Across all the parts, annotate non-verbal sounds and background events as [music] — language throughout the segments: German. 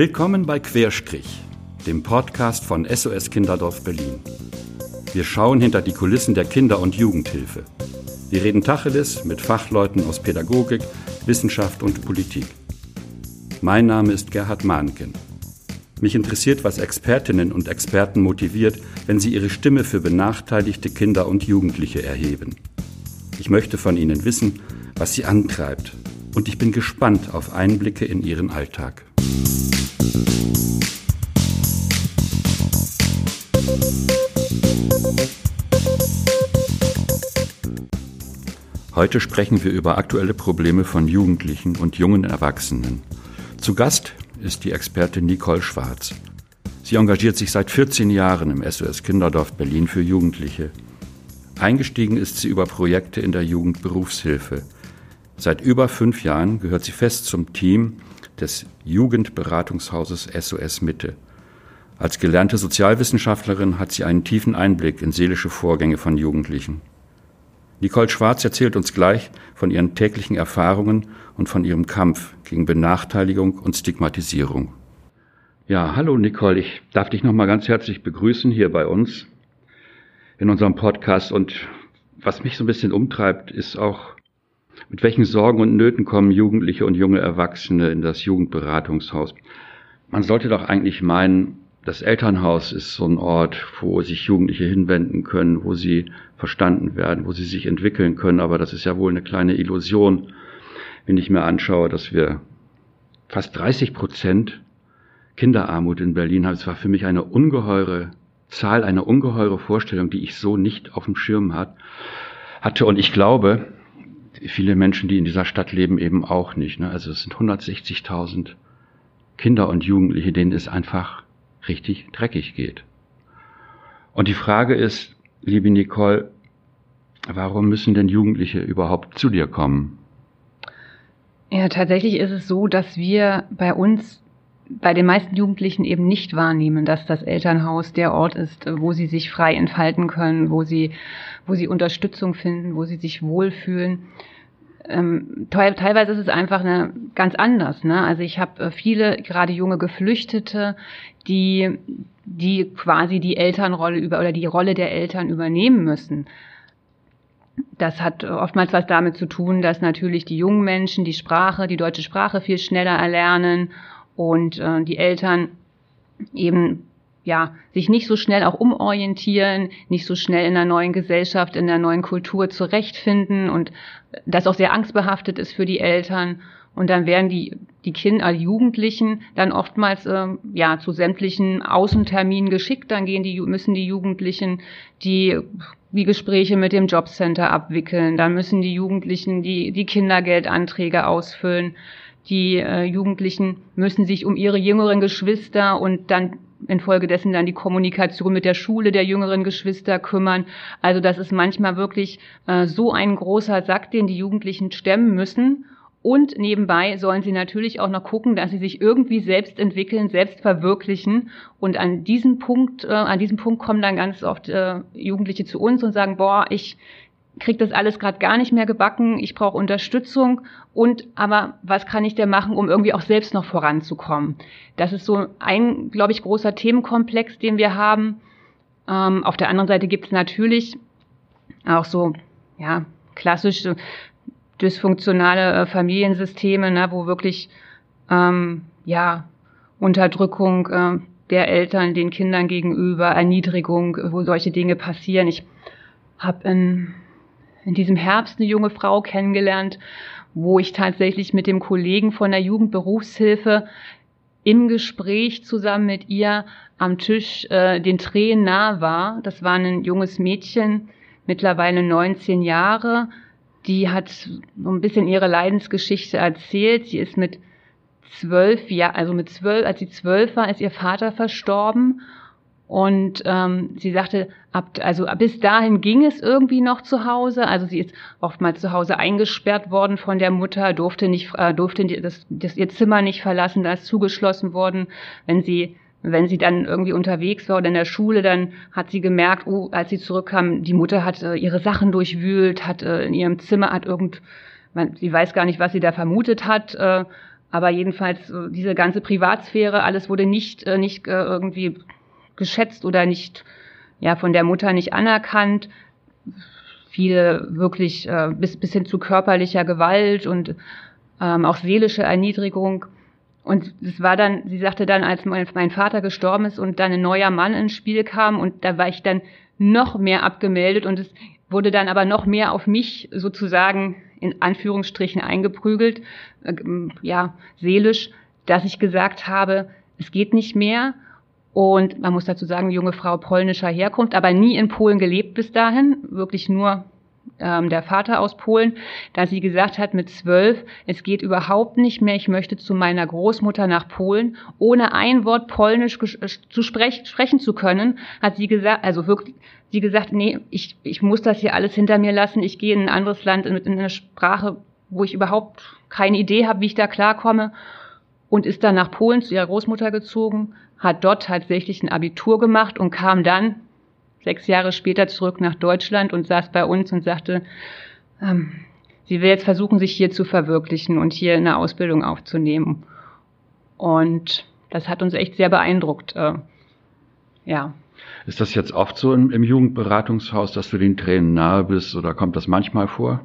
Willkommen bei Querstrich, dem Podcast von SOS Kinderdorf Berlin. Wir schauen hinter die Kulissen der Kinder- und Jugendhilfe. Wir reden Tacheles mit Fachleuten aus Pädagogik, Wissenschaft und Politik. Mein Name ist Gerhard Mahnken. Mich interessiert, was Expertinnen und Experten motiviert, wenn sie ihre Stimme für benachteiligte Kinder und Jugendliche erheben. Ich möchte von ihnen wissen, was sie antreibt, und ich bin gespannt auf Einblicke in ihren Alltag. Heute sprechen wir über aktuelle Probleme von Jugendlichen und jungen Erwachsenen. Zu Gast ist die Expertin Nicole Schwarz. Sie engagiert sich seit 14 Jahren im SOS Kinderdorf Berlin für Jugendliche. Eingestiegen ist sie über Projekte in der Jugendberufshilfe. Seit über fünf Jahren gehört sie fest zum Team des Jugendberatungshauses SOS Mitte. Als gelernte Sozialwissenschaftlerin hat sie einen tiefen Einblick in seelische Vorgänge von Jugendlichen. Nicole Schwarz erzählt uns gleich von ihren täglichen Erfahrungen und von ihrem Kampf gegen Benachteiligung und Stigmatisierung. Ja, hallo Nicole, ich darf dich nochmal ganz herzlich begrüßen hier bei uns in unserem Podcast und was mich so ein bisschen umtreibt, ist auch mit welchen Sorgen und Nöten kommen Jugendliche und junge Erwachsene in das Jugendberatungshaus? Man sollte doch eigentlich meinen, das Elternhaus ist so ein Ort, wo sich Jugendliche hinwenden können, wo sie verstanden werden, wo sie sich entwickeln können. Aber das ist ja wohl eine kleine Illusion, wenn ich mir anschaue, dass wir fast 30 Prozent Kinderarmut in Berlin haben. Es war für mich eine ungeheure Zahl, eine ungeheure Vorstellung, die ich so nicht auf dem Schirm hatte. Und ich glaube, viele Menschen, die in dieser Stadt leben, eben auch nicht. Ne? Also es sind 160.000 Kinder und Jugendliche, denen es einfach richtig dreckig geht. Und die Frage ist, liebe Nicole, warum müssen denn Jugendliche überhaupt zu dir kommen? Ja, tatsächlich ist es so, dass wir bei uns, bei den meisten Jugendlichen eben nicht wahrnehmen, dass das Elternhaus der Ort ist, wo sie sich frei entfalten können, wo sie, wo sie Unterstützung finden, wo sie sich wohlfühlen ähm, teilweise ist es einfach eine, ganz anders. Ne? Also ich habe äh, viele, gerade junge Geflüchtete, die, die quasi die Elternrolle über oder die Rolle der Eltern übernehmen müssen. Das hat oftmals was damit zu tun, dass natürlich die jungen Menschen die Sprache, die deutsche Sprache viel schneller erlernen und äh, die Eltern eben ja, sich nicht so schnell auch umorientieren, nicht so schnell in der neuen Gesellschaft, in der neuen Kultur zurechtfinden und das auch sehr angstbehaftet ist für die Eltern. Und dann werden die, die Kinder, also Jugendlichen dann oftmals äh, ja zu sämtlichen Außenterminen geschickt. Dann gehen die, müssen die Jugendlichen die, die Gespräche mit dem Jobcenter abwickeln. Dann müssen die Jugendlichen die, die Kindergeldanträge ausfüllen. Die äh, Jugendlichen müssen sich um ihre jüngeren Geschwister und dann infolgedessen dann die Kommunikation mit der Schule der jüngeren Geschwister kümmern. Also das ist manchmal wirklich äh, so ein großer Sack, den die Jugendlichen stemmen müssen. Und nebenbei sollen sie natürlich auch noch gucken, dass sie sich irgendwie selbst entwickeln, selbst verwirklichen. Und an diesem Punkt, äh, an diesem Punkt kommen dann ganz oft äh, Jugendliche zu uns und sagen, boah, ich kriege das alles gerade gar nicht mehr gebacken, ich brauche Unterstützung und aber was kann ich denn machen, um irgendwie auch selbst noch voranzukommen? Das ist so ein, glaube ich, großer Themenkomplex, den wir haben. Ähm, auf der anderen Seite gibt es natürlich auch so ja klassische dysfunktionale äh, Familiensysteme, ne, wo wirklich ähm, ja Unterdrückung äh, der Eltern den Kindern gegenüber, Erniedrigung, wo solche Dinge passieren. Ich habe in in diesem Herbst eine junge Frau kennengelernt, wo ich tatsächlich mit dem Kollegen von der Jugendberufshilfe im Gespräch zusammen mit ihr am Tisch äh, den Tränen nah war. Das war ein junges Mädchen, mittlerweile 19 Jahre. Die hat so ein bisschen ihre Leidensgeschichte erzählt. Sie ist mit zwölf Jahren, also mit zwölf, als sie zwölf war, ist ihr Vater verstorben und ähm, sie sagte, ab, also bis dahin ging es irgendwie noch zu Hause. Also sie ist oftmals zu Hause eingesperrt worden von der Mutter, durfte nicht, äh, durfte das, das ihr Zimmer nicht verlassen, da ist zugeschlossen worden. Wenn sie wenn sie dann irgendwie unterwegs war oder in der Schule, dann hat sie gemerkt, oh, als sie zurückkam, die Mutter hat äh, ihre Sachen durchwühlt, hat äh, in ihrem Zimmer hat irgend, man, sie weiß gar nicht, was sie da vermutet hat. Äh, Aber jedenfalls diese ganze Privatsphäre, alles wurde nicht, äh, nicht äh, irgendwie geschätzt oder nicht, ja, von der Mutter nicht anerkannt. Viele wirklich äh, bis, bis hin zu körperlicher Gewalt und ähm, auch seelische Erniedrigung. Und es war dann, sie sagte dann, als mein, mein Vater gestorben ist und dann ein neuer Mann ins Spiel kam und da war ich dann noch mehr abgemeldet und es wurde dann aber noch mehr auf mich sozusagen in Anführungsstrichen eingeprügelt, äh, ja, seelisch, dass ich gesagt habe, es geht nicht mehr. Und man muss dazu sagen, junge Frau polnischer Herkunft, aber nie in Polen gelebt bis dahin, wirklich nur ähm, der Vater aus Polen, da sie gesagt hat mit zwölf, es geht überhaupt nicht mehr, ich möchte zu meiner Großmutter nach Polen, ohne ein Wort Polnisch äh, zu sprech sprechen zu können, hat sie gesagt, also wirklich, sie gesagt, nee, ich, ich muss das hier alles hinter mir lassen, ich gehe in ein anderes Land mit in eine Sprache, wo ich überhaupt keine Idee habe, wie ich da klarkomme. Und ist dann nach Polen zu ihrer Großmutter gezogen, hat dort tatsächlich ein Abitur gemacht und kam dann sechs Jahre später zurück nach Deutschland und saß bei uns und sagte, ähm, sie will jetzt versuchen, sich hier zu verwirklichen und hier eine Ausbildung aufzunehmen. Und das hat uns echt sehr beeindruckt. Äh, ja. Ist das jetzt oft so im, im Jugendberatungshaus, dass du den Tränen nahe bist oder kommt das manchmal vor?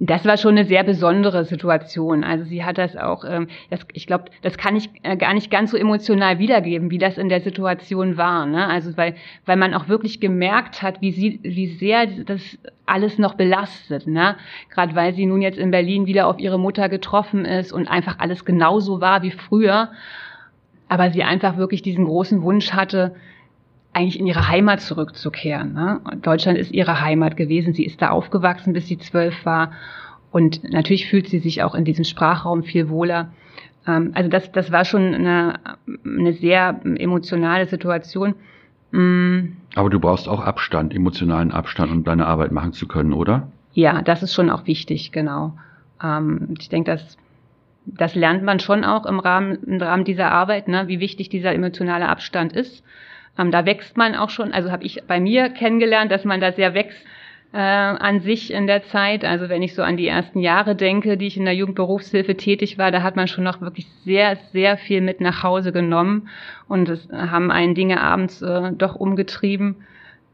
Das war schon eine sehr besondere Situation. Also sie hat das auch, ähm, das, ich glaube, das kann ich äh, gar nicht ganz so emotional wiedergeben, wie das in der Situation war. Ne? Also weil, weil man auch wirklich gemerkt hat, wie sie, wie sehr das alles noch belastet. Ne? Gerade weil sie nun jetzt in Berlin wieder auf ihre Mutter getroffen ist und einfach alles genauso war wie früher. Aber sie einfach wirklich diesen großen Wunsch hatte, eigentlich in ihre Heimat zurückzukehren. Ne? Deutschland ist ihre Heimat gewesen. Sie ist da aufgewachsen, bis sie zwölf war. Und natürlich fühlt sie sich auch in diesem Sprachraum viel wohler. Ähm, also das, das war schon eine, eine sehr emotionale Situation. Mm. Aber du brauchst auch Abstand, emotionalen Abstand, um deine Arbeit machen zu können, oder? Ja, das ist schon auch wichtig, genau. Ähm, ich denke, das, das lernt man schon auch im Rahmen, im Rahmen dieser Arbeit, ne, wie wichtig dieser emotionale Abstand ist. Ähm, da wächst man auch schon, also habe ich bei mir kennengelernt, dass man da sehr wächst äh, an sich in der Zeit. Also wenn ich so an die ersten Jahre denke, die ich in der Jugendberufshilfe tätig war, da hat man schon noch wirklich sehr, sehr viel mit nach Hause genommen und es haben einen Dinge abends äh, doch umgetrieben,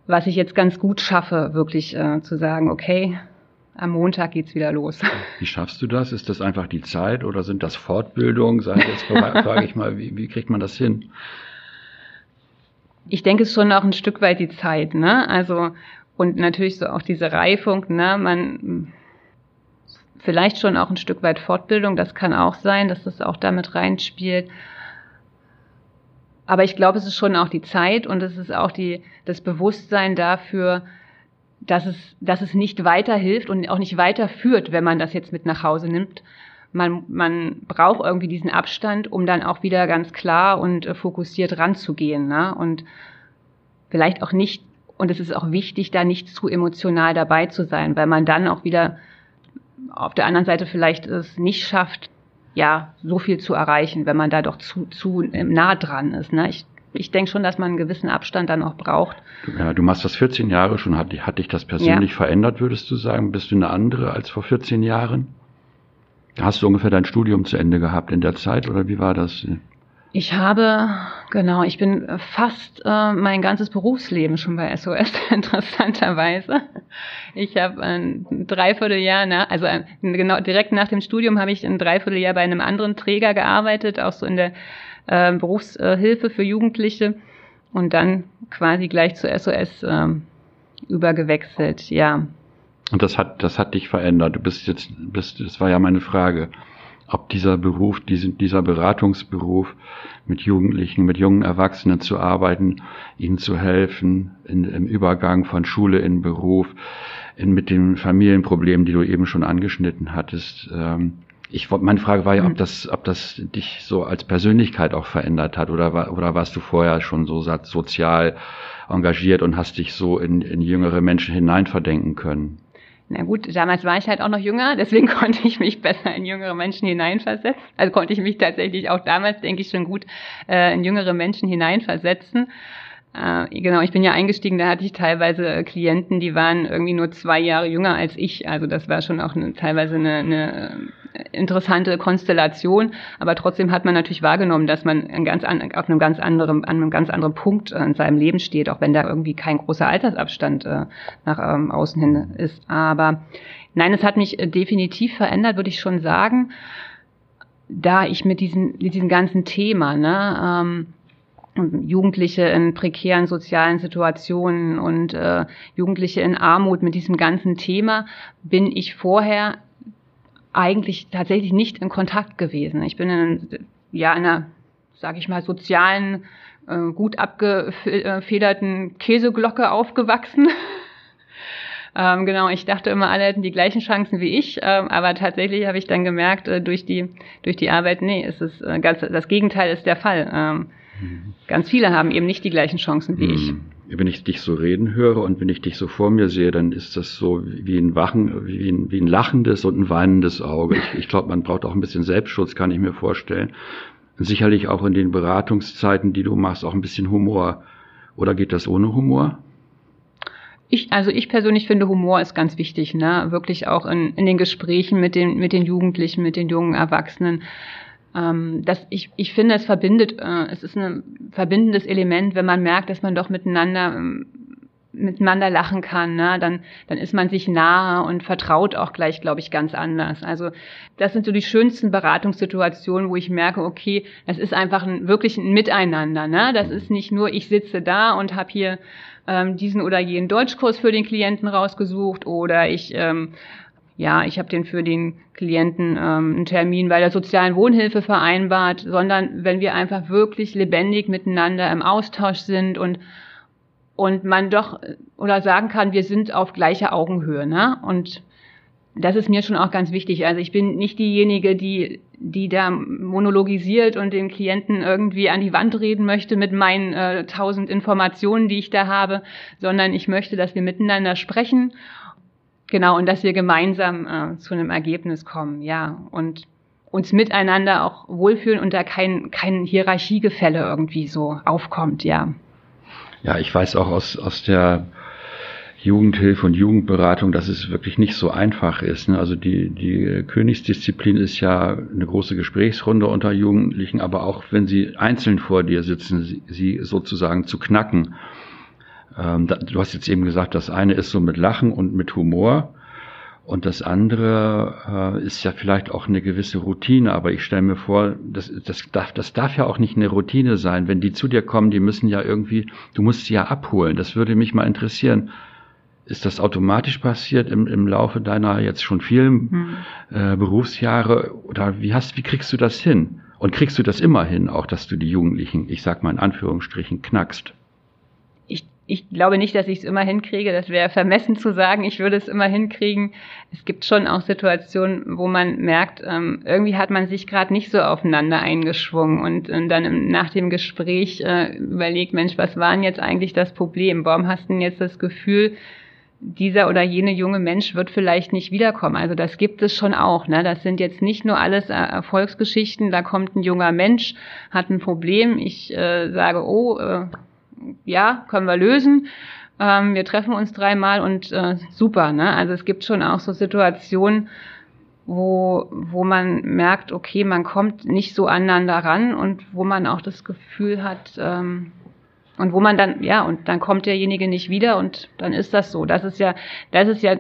was ich jetzt ganz gut schaffe, wirklich äh, zu sagen, okay, am Montag geht's wieder los. [laughs] Wie schaffst du das? Ist das einfach die Zeit oder sind das Fortbildungen? Sag jetzt [laughs] frage ich mal, wie, wie kriegt man das hin? Ich denke, es ist schon auch ein Stück weit die Zeit, ne? Also, und natürlich so auch diese Reifung, ne? Man, vielleicht schon auch ein Stück weit Fortbildung, das kann auch sein, dass das auch damit reinspielt. Aber ich glaube, es ist schon auch die Zeit und es ist auch die, das Bewusstsein dafür, dass es, dass es nicht weiterhilft und auch nicht weiterführt, wenn man das jetzt mit nach Hause nimmt, man, man braucht irgendwie diesen Abstand, um dann auch wieder ganz klar und äh, fokussiert ranzugehen. Ne? Und vielleicht auch nicht, und es ist auch wichtig, da nicht zu emotional dabei zu sein, weil man dann auch wieder auf der anderen Seite vielleicht es nicht schafft, ja, so viel zu erreichen, wenn man da doch zu, zu nah dran ist. Ne? Ich, ich denke schon, dass man einen gewissen Abstand dann auch braucht. Ja, du machst das 14 Jahre schon. Hat, hat dich das persönlich ja. verändert, würdest du sagen? Bist du eine andere als vor 14 Jahren? Hast du ungefähr dein Studium zu Ende gehabt in der Zeit oder wie war das? Ich habe, genau, ich bin fast äh, mein ganzes Berufsleben schon bei SOS, [laughs] interessanterweise. Ich habe ein Dreivierteljahr, nach, also ein, genau direkt nach dem Studium habe ich ein Dreivierteljahr bei einem anderen Träger gearbeitet, auch so in der äh, Berufshilfe für Jugendliche und dann quasi gleich zu SOS äh, übergewechselt, ja. Und das hat, das hat dich verändert. Du bist jetzt, bist, das war ja meine Frage, ob dieser Beruf, dieser Beratungsberuf mit Jugendlichen, mit jungen Erwachsenen zu arbeiten, ihnen zu helfen, in, im Übergang von Schule in Beruf, in, mit den Familienproblemen, die du eben schon angeschnitten hattest. Ähm, ich, meine Frage war ja, ob mhm. das, ob das dich so als Persönlichkeit auch verändert hat oder, oder warst du vorher schon so sozial engagiert und hast dich so in, in jüngere Menschen hineinverdenken können? Na gut, damals war ich halt auch noch jünger, deswegen [laughs] konnte ich mich besser in jüngere Menschen hineinversetzen. Also konnte ich mich tatsächlich auch damals, denke ich, schon gut äh, in jüngere Menschen hineinversetzen. Äh, genau, ich bin ja eingestiegen, da hatte ich teilweise Klienten, die waren irgendwie nur zwei Jahre jünger als ich. Also das war schon auch eine, teilweise eine, eine interessante Konstellation, aber trotzdem hat man natürlich wahrgenommen, dass man ein ganz an, auf einem ganz anderen, an einem ganz anderen Punkt in seinem Leben steht, auch wenn da irgendwie kein großer Altersabstand äh, nach ähm, außen hin ist. Aber nein, es hat mich äh, definitiv verändert, würde ich schon sagen, da ich mit diesem, mit diesem ganzen Thema, ne, ähm, Jugendliche in prekären sozialen Situationen und äh, Jugendliche in Armut mit diesem ganzen Thema bin ich vorher eigentlich tatsächlich nicht in Kontakt gewesen. Ich bin in ja, einer, sage ich mal, sozialen, äh, gut abgefederten Käseglocke aufgewachsen. [laughs] ähm, genau, ich dachte immer, alle hätten die gleichen Chancen wie ich, ähm, aber tatsächlich habe ich dann gemerkt, äh, durch die durch die Arbeit, nee, es ist äh, ganz das Gegenteil ist der Fall. Ähm, mhm. Ganz viele haben eben nicht die gleichen Chancen wie mhm. ich wenn ich dich so reden höre und wenn ich dich so vor mir sehe, dann ist das so wie ein Wachen, wie ein, wie ein lachendes und ein weinendes Auge. Ich, ich glaube, man braucht auch ein bisschen Selbstschutz, kann ich mir vorstellen. sicherlich auch in den Beratungszeiten, die du machst, auch ein bisschen Humor. Oder geht das ohne Humor? Ich, also ich persönlich finde, Humor ist ganz wichtig, ne? Wirklich auch in, in den Gesprächen mit den, mit den Jugendlichen, mit den jungen Erwachsenen ähm, das, ich, ich finde, es verbindet, äh, es ist ein verbindendes Element, wenn man merkt, dass man doch miteinander ähm, miteinander lachen kann, ne? dann, dann ist man sich nahe und vertraut auch gleich, glaube ich, ganz anders. Also das sind so die schönsten Beratungssituationen, wo ich merke, okay, das ist einfach ein, wirklich ein Miteinander. Ne? Das ist nicht nur, ich sitze da und habe hier ähm, diesen oder jenen Deutschkurs für den Klienten rausgesucht oder ich ähm, ja, ich habe den für den Klienten ähm, einen Termin bei der sozialen Wohnhilfe vereinbart, sondern wenn wir einfach wirklich lebendig miteinander im Austausch sind und und man doch oder sagen kann, wir sind auf gleicher Augenhöhe, ne? Und das ist mir schon auch ganz wichtig. Also ich bin nicht diejenige, die die da monologisiert und den Klienten irgendwie an die Wand reden möchte mit meinen äh, tausend Informationen, die ich da habe, sondern ich möchte, dass wir miteinander sprechen Genau, und dass wir gemeinsam äh, zu einem Ergebnis kommen, ja. Und uns miteinander auch wohlfühlen und da kein, kein Hierarchiegefälle irgendwie so aufkommt, ja. Ja, ich weiß auch aus, aus der Jugendhilfe und Jugendberatung, dass es wirklich nicht so einfach ist. Ne? Also die, die Königsdisziplin ist ja eine große Gesprächsrunde unter Jugendlichen, aber auch wenn sie einzeln vor dir sitzen, sie, sie sozusagen zu knacken ähm, du hast jetzt eben gesagt, das eine ist so mit Lachen und mit Humor. Und das andere äh, ist ja vielleicht auch eine gewisse Routine, aber ich stelle mir vor, das, das, darf, das darf ja auch nicht eine Routine sein. Wenn die zu dir kommen, die müssen ja irgendwie, du musst sie ja abholen. Das würde mich mal interessieren. Ist das automatisch passiert im, im Laufe deiner jetzt schon vielen hm. äh, Berufsjahre? Oder wie hast, wie kriegst du das hin? Und kriegst du das immer hin, auch dass du die Jugendlichen, ich sag mal in Anführungsstrichen, knackst? Ich glaube nicht, dass ich es immer hinkriege. Das wäre vermessen zu sagen, ich würde es immer hinkriegen. Es gibt schon auch Situationen, wo man merkt, ähm, irgendwie hat man sich gerade nicht so aufeinander eingeschwungen und, und dann im, nach dem Gespräch äh, überlegt, Mensch, was war denn jetzt eigentlich das Problem? Warum hast du denn jetzt das Gefühl, dieser oder jene junge Mensch wird vielleicht nicht wiederkommen. Also das gibt es schon auch. Ne? Das sind jetzt nicht nur alles Erfolgsgeschichten. Da kommt ein junger Mensch, hat ein Problem. Ich äh, sage, oh, äh, ja, können wir lösen. Ähm, wir treffen uns dreimal und äh, super. Ne? Also es gibt schon auch so Situationen, wo, wo man merkt, okay, man kommt nicht so aneinander ran und wo man auch das Gefühl hat, ähm, und wo man dann, ja, und dann kommt derjenige nicht wieder und dann ist das so. Das ist ja, das ist ja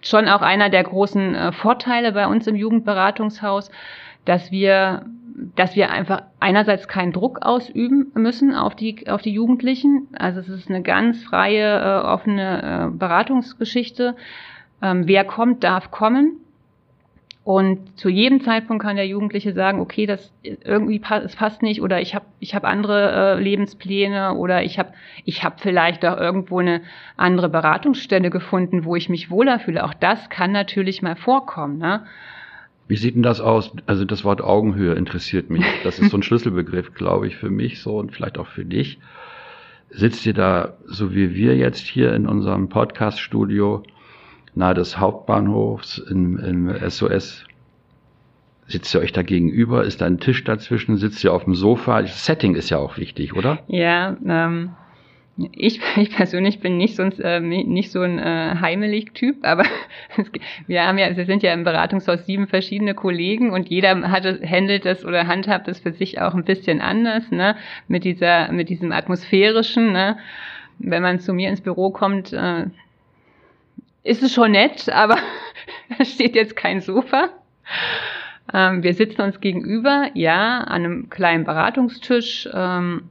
schon auch einer der großen äh, Vorteile bei uns im Jugendberatungshaus, dass wir dass wir einfach einerseits keinen Druck ausüben müssen auf die, auf die Jugendlichen. Also es ist eine ganz freie, äh, offene äh, Beratungsgeschichte. Ähm, wer kommt, darf kommen. Und zu jedem Zeitpunkt kann der Jugendliche sagen, okay, das irgendwie passt, es passt nicht oder ich habe ich hab andere äh, Lebenspläne oder ich habe ich hab vielleicht auch irgendwo eine andere Beratungsstelle gefunden, wo ich mich wohler fühle. Auch das kann natürlich mal vorkommen. Ne? Wie sieht denn das aus? Also das Wort Augenhöhe interessiert mich. Das ist so ein [laughs] Schlüsselbegriff, glaube ich, für mich so und vielleicht auch für dich. Sitzt ihr da, so wie wir jetzt hier in unserem Podcast-Studio nahe des Hauptbahnhofs im, im SOS? Sitzt ihr euch da gegenüber? Ist da ein Tisch dazwischen? Sitzt ihr auf dem Sofa? Das Setting ist ja auch wichtig, oder? Ja, ähm, Ich, ich persönlich bin nicht so ein, äh, nicht so ein äh, Heimelig-Typ, aber [laughs] wir haben ja, wir sind ja im Beratungshaus sieben verschiedene Kollegen und jeder hat, handelt das oder handhabt das für sich auch ein bisschen anders, ne? Mit dieser, mit diesem atmosphärischen, ne? Wenn man zu mir ins Büro kommt, äh, ist es schon nett, aber [laughs] da steht jetzt kein Sofa. Ähm, wir sitzen uns gegenüber, ja, an einem kleinen Beratungstisch. Ähm,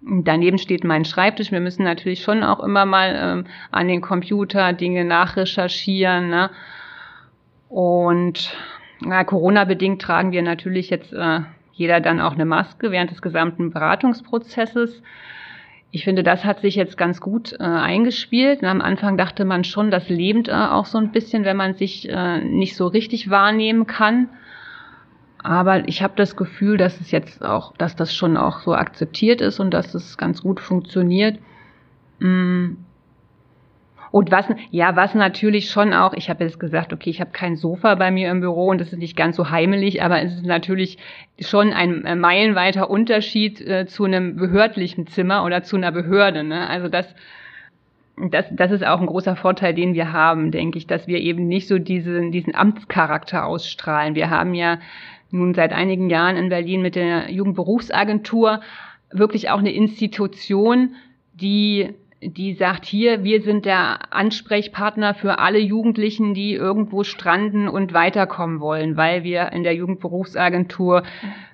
Daneben steht mein Schreibtisch. Wir müssen natürlich schon auch immer mal ähm, an den Computer Dinge nachrecherchieren. Ne? Und ja, Corona-bedingt tragen wir natürlich jetzt äh, jeder dann auch eine Maske während des gesamten Beratungsprozesses. Ich finde, das hat sich jetzt ganz gut äh, eingespielt. Und am Anfang dachte man schon, das lebt äh, auch so ein bisschen, wenn man sich äh, nicht so richtig wahrnehmen kann. Aber ich habe das Gefühl, dass es jetzt auch, dass das schon auch so akzeptiert ist und dass es ganz gut funktioniert. Mm. Und was, ja, was natürlich schon auch, ich habe jetzt gesagt, okay, ich habe kein Sofa bei mir im Büro und das ist nicht ganz so heimelig, aber es ist natürlich schon ein äh, meilenweiter Unterschied äh, zu einem behördlichen Zimmer oder zu einer Behörde. Ne? Also das, das, das ist auch ein großer Vorteil, den wir haben, denke ich, dass wir eben nicht so diesen, diesen Amtscharakter ausstrahlen. Wir haben ja nun seit einigen Jahren in Berlin mit der Jugendberufsagentur wirklich auch eine Institution, die die sagt, hier, wir sind der Ansprechpartner für alle Jugendlichen, die irgendwo stranden und weiterkommen wollen, weil wir in der Jugendberufsagentur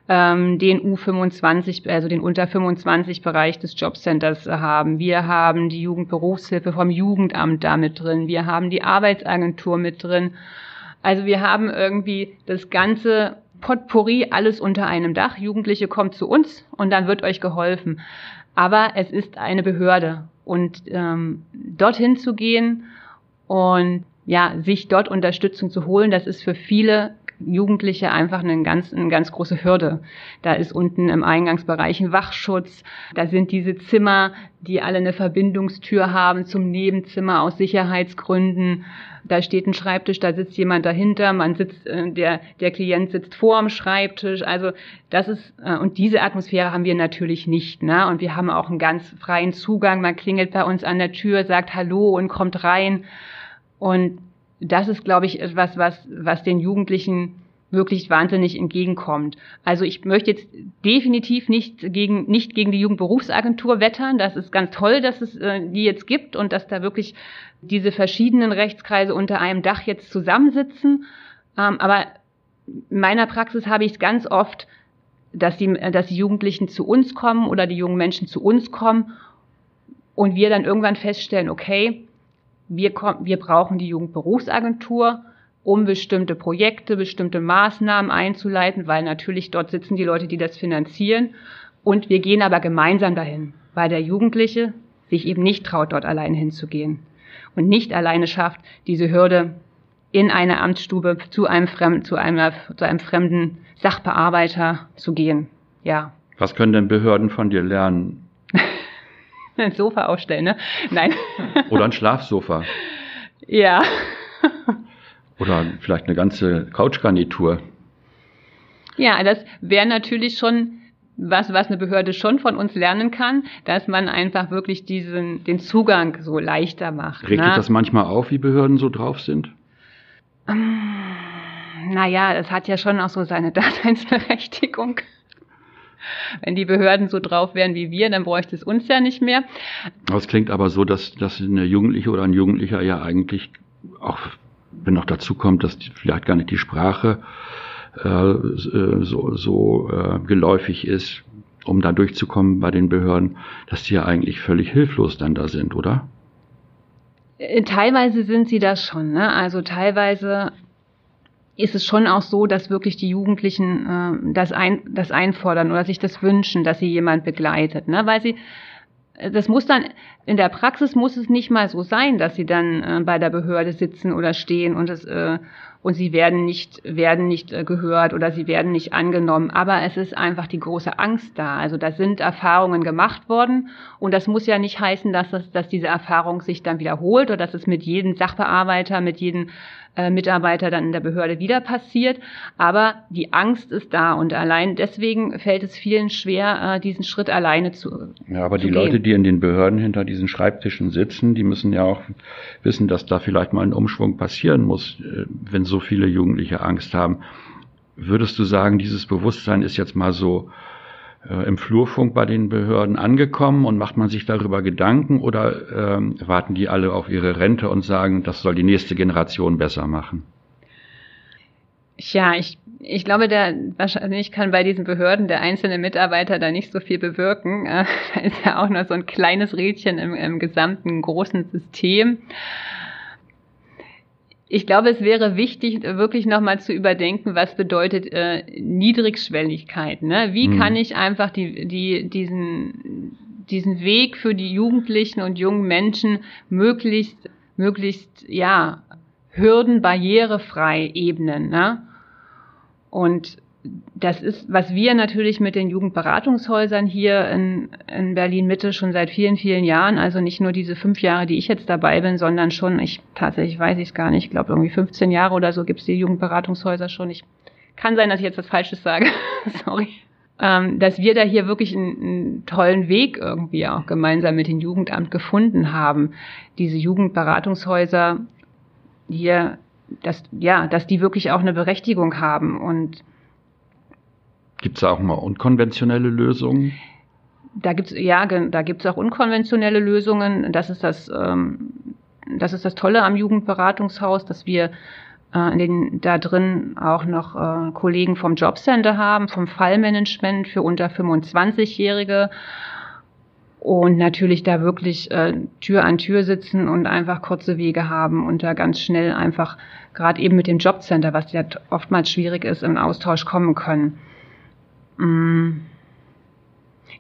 ähm, den U25, also den unter 25 Bereich des Jobcenters haben. Wir haben die Jugendberufshilfe vom Jugendamt da mit drin. Wir haben die Arbeitsagentur mit drin. Also wir haben irgendwie das ganze Potpourri, alles unter einem Dach. Jugendliche kommt zu uns und dann wird euch geholfen. Aber es ist eine Behörde und ähm, dorthin zu gehen und ja, sich dort Unterstützung zu holen, das ist für viele Jugendliche einfach eine ganz, eine ganz große Hürde. Da ist unten im Eingangsbereich ein Wachschutz. Da sind diese Zimmer, die alle eine Verbindungstür haben zum Nebenzimmer aus Sicherheitsgründen. Da steht ein Schreibtisch, da sitzt jemand dahinter, man sitzt, äh, der, der Klient sitzt vor dem Schreibtisch. Also das ist, äh, und diese Atmosphäre haben wir natürlich nicht, ne? Und wir haben auch einen ganz freien Zugang. Man klingelt bei uns an der Tür, sagt Hallo und kommt rein. Und das ist, glaube ich, etwas, was, was den Jugendlichen wirklich wahnsinnig entgegenkommt. Also ich möchte jetzt definitiv nicht gegen, nicht gegen die Jugendberufsagentur wettern. Das ist ganz toll, dass es äh, die jetzt gibt und dass da wirklich diese verschiedenen Rechtskreise unter einem Dach jetzt zusammensitzen. Ähm, aber in meiner Praxis habe ich es ganz oft, dass die, dass die Jugendlichen zu uns kommen oder die jungen Menschen zu uns kommen und wir dann irgendwann feststellen, okay, wir, wir brauchen die Jugendberufsagentur, um bestimmte Projekte, bestimmte Maßnahmen einzuleiten, weil natürlich dort sitzen die Leute, die das finanzieren. Und wir gehen aber gemeinsam dahin, weil der Jugendliche sich eben nicht traut, dort allein hinzugehen und nicht alleine schafft, diese Hürde in eine Amtsstube zu einem, Fremd, zu einem, zu einem fremden Sachbearbeiter zu gehen. Ja. Was können denn Behörden von dir lernen? Ein Sofa aufstellen, ne? Nein. [laughs] Oder ein Schlafsofa. Ja. Oder vielleicht eine ganze Couchgarnitur. Ja, das wäre natürlich schon was, was eine Behörde schon von uns lernen kann, dass man einfach wirklich diesen, den Zugang so leichter macht. Regt ne? das manchmal auf, wie Behörden so drauf sind? Naja, es hat ja schon auch so seine [laughs] Daseinsberechtigung. Wenn die Behörden so drauf wären wie wir, dann bräuchte es uns ja nicht mehr. Es klingt aber so, dass, dass eine Jugendliche oder ein Jugendlicher ja eigentlich auch, wenn noch dazu kommt, dass die, vielleicht gar nicht die Sprache äh, so, so äh, geläufig ist, um da durchzukommen bei den Behörden, dass die ja eigentlich völlig hilflos dann da sind, oder? Äh, teilweise sind sie das schon. Ne? Also teilweise ist es schon auch so, dass wirklich die Jugendlichen äh, das, ein, das einfordern oder sich das wünschen, dass sie jemand begleitet, ne? weil sie äh, das muss dann in der Praxis muss es nicht mal so sein, dass sie dann äh, bei der Behörde sitzen oder stehen und es äh, und sie werden nicht, werden nicht äh, gehört oder sie werden nicht angenommen. Aber es ist einfach die große Angst da. Also da sind Erfahrungen gemacht worden und das muss ja nicht heißen, dass, das, dass diese Erfahrung sich dann wiederholt oder dass es mit jedem Sachbearbeiter, mit jedem äh, Mitarbeiter dann in der Behörde wieder passiert. Aber die Angst ist da und allein deswegen fällt es vielen schwer, äh, diesen Schritt alleine zu. Ja, aber zu die gehen. Leute, die in den Behörden hinter diesen Schreibtischen sitzen, die müssen ja auch wissen, dass da vielleicht mal ein Umschwung passieren muss, äh, wenn so viele Jugendliche Angst haben. Würdest du sagen, dieses Bewusstsein ist jetzt mal so im Flurfunk bei den Behörden angekommen und macht man sich darüber Gedanken oder ähm, warten die alle auf ihre Rente und sagen, das soll die nächste Generation besser machen? Ja, ich, ich glaube, der wahrscheinlich kann bei diesen Behörden der einzelne Mitarbeiter da nicht so viel bewirken. Äh, [laughs] da ist ja auch noch so ein kleines Rädchen im, im gesamten großen System ich glaube, es wäre wichtig, wirklich nochmal zu überdenken, was bedeutet äh, Niedrigschwelligkeit. Ne? Wie mhm. kann ich einfach die, die, diesen, diesen Weg für die Jugendlichen und jungen Menschen möglichst, möglichst, ja, Hürden barrierefrei ebnen. Ne? Und das ist, was wir natürlich mit den Jugendberatungshäusern hier in, in Berlin Mitte schon seit vielen, vielen Jahren, also nicht nur diese fünf Jahre, die ich jetzt dabei bin, sondern schon, ich tatsächlich weiß ich es gar nicht, ich glaube irgendwie 15 Jahre oder so gibt es die Jugendberatungshäuser schon. Ich kann sein, dass ich jetzt was Falsches sage. [laughs] Sorry. Ähm, dass wir da hier wirklich einen, einen tollen Weg irgendwie auch gemeinsam mit dem Jugendamt gefunden haben. Diese Jugendberatungshäuser hier, dass, ja, dass die wirklich auch eine Berechtigung haben und Gibt es auch mal unkonventionelle Lösungen? Da gibt's ja, da gibt's auch unkonventionelle Lösungen. Das ist das, ähm, das ist das Tolle am Jugendberatungshaus, dass wir äh, den, da drin auch noch äh, Kollegen vom Jobcenter haben, vom Fallmanagement für unter 25-Jährige und natürlich da wirklich äh, Tür an Tür sitzen und einfach kurze Wege haben und da ganz schnell einfach gerade eben mit dem Jobcenter, was ja oftmals schwierig ist, im Austausch kommen können. Mm.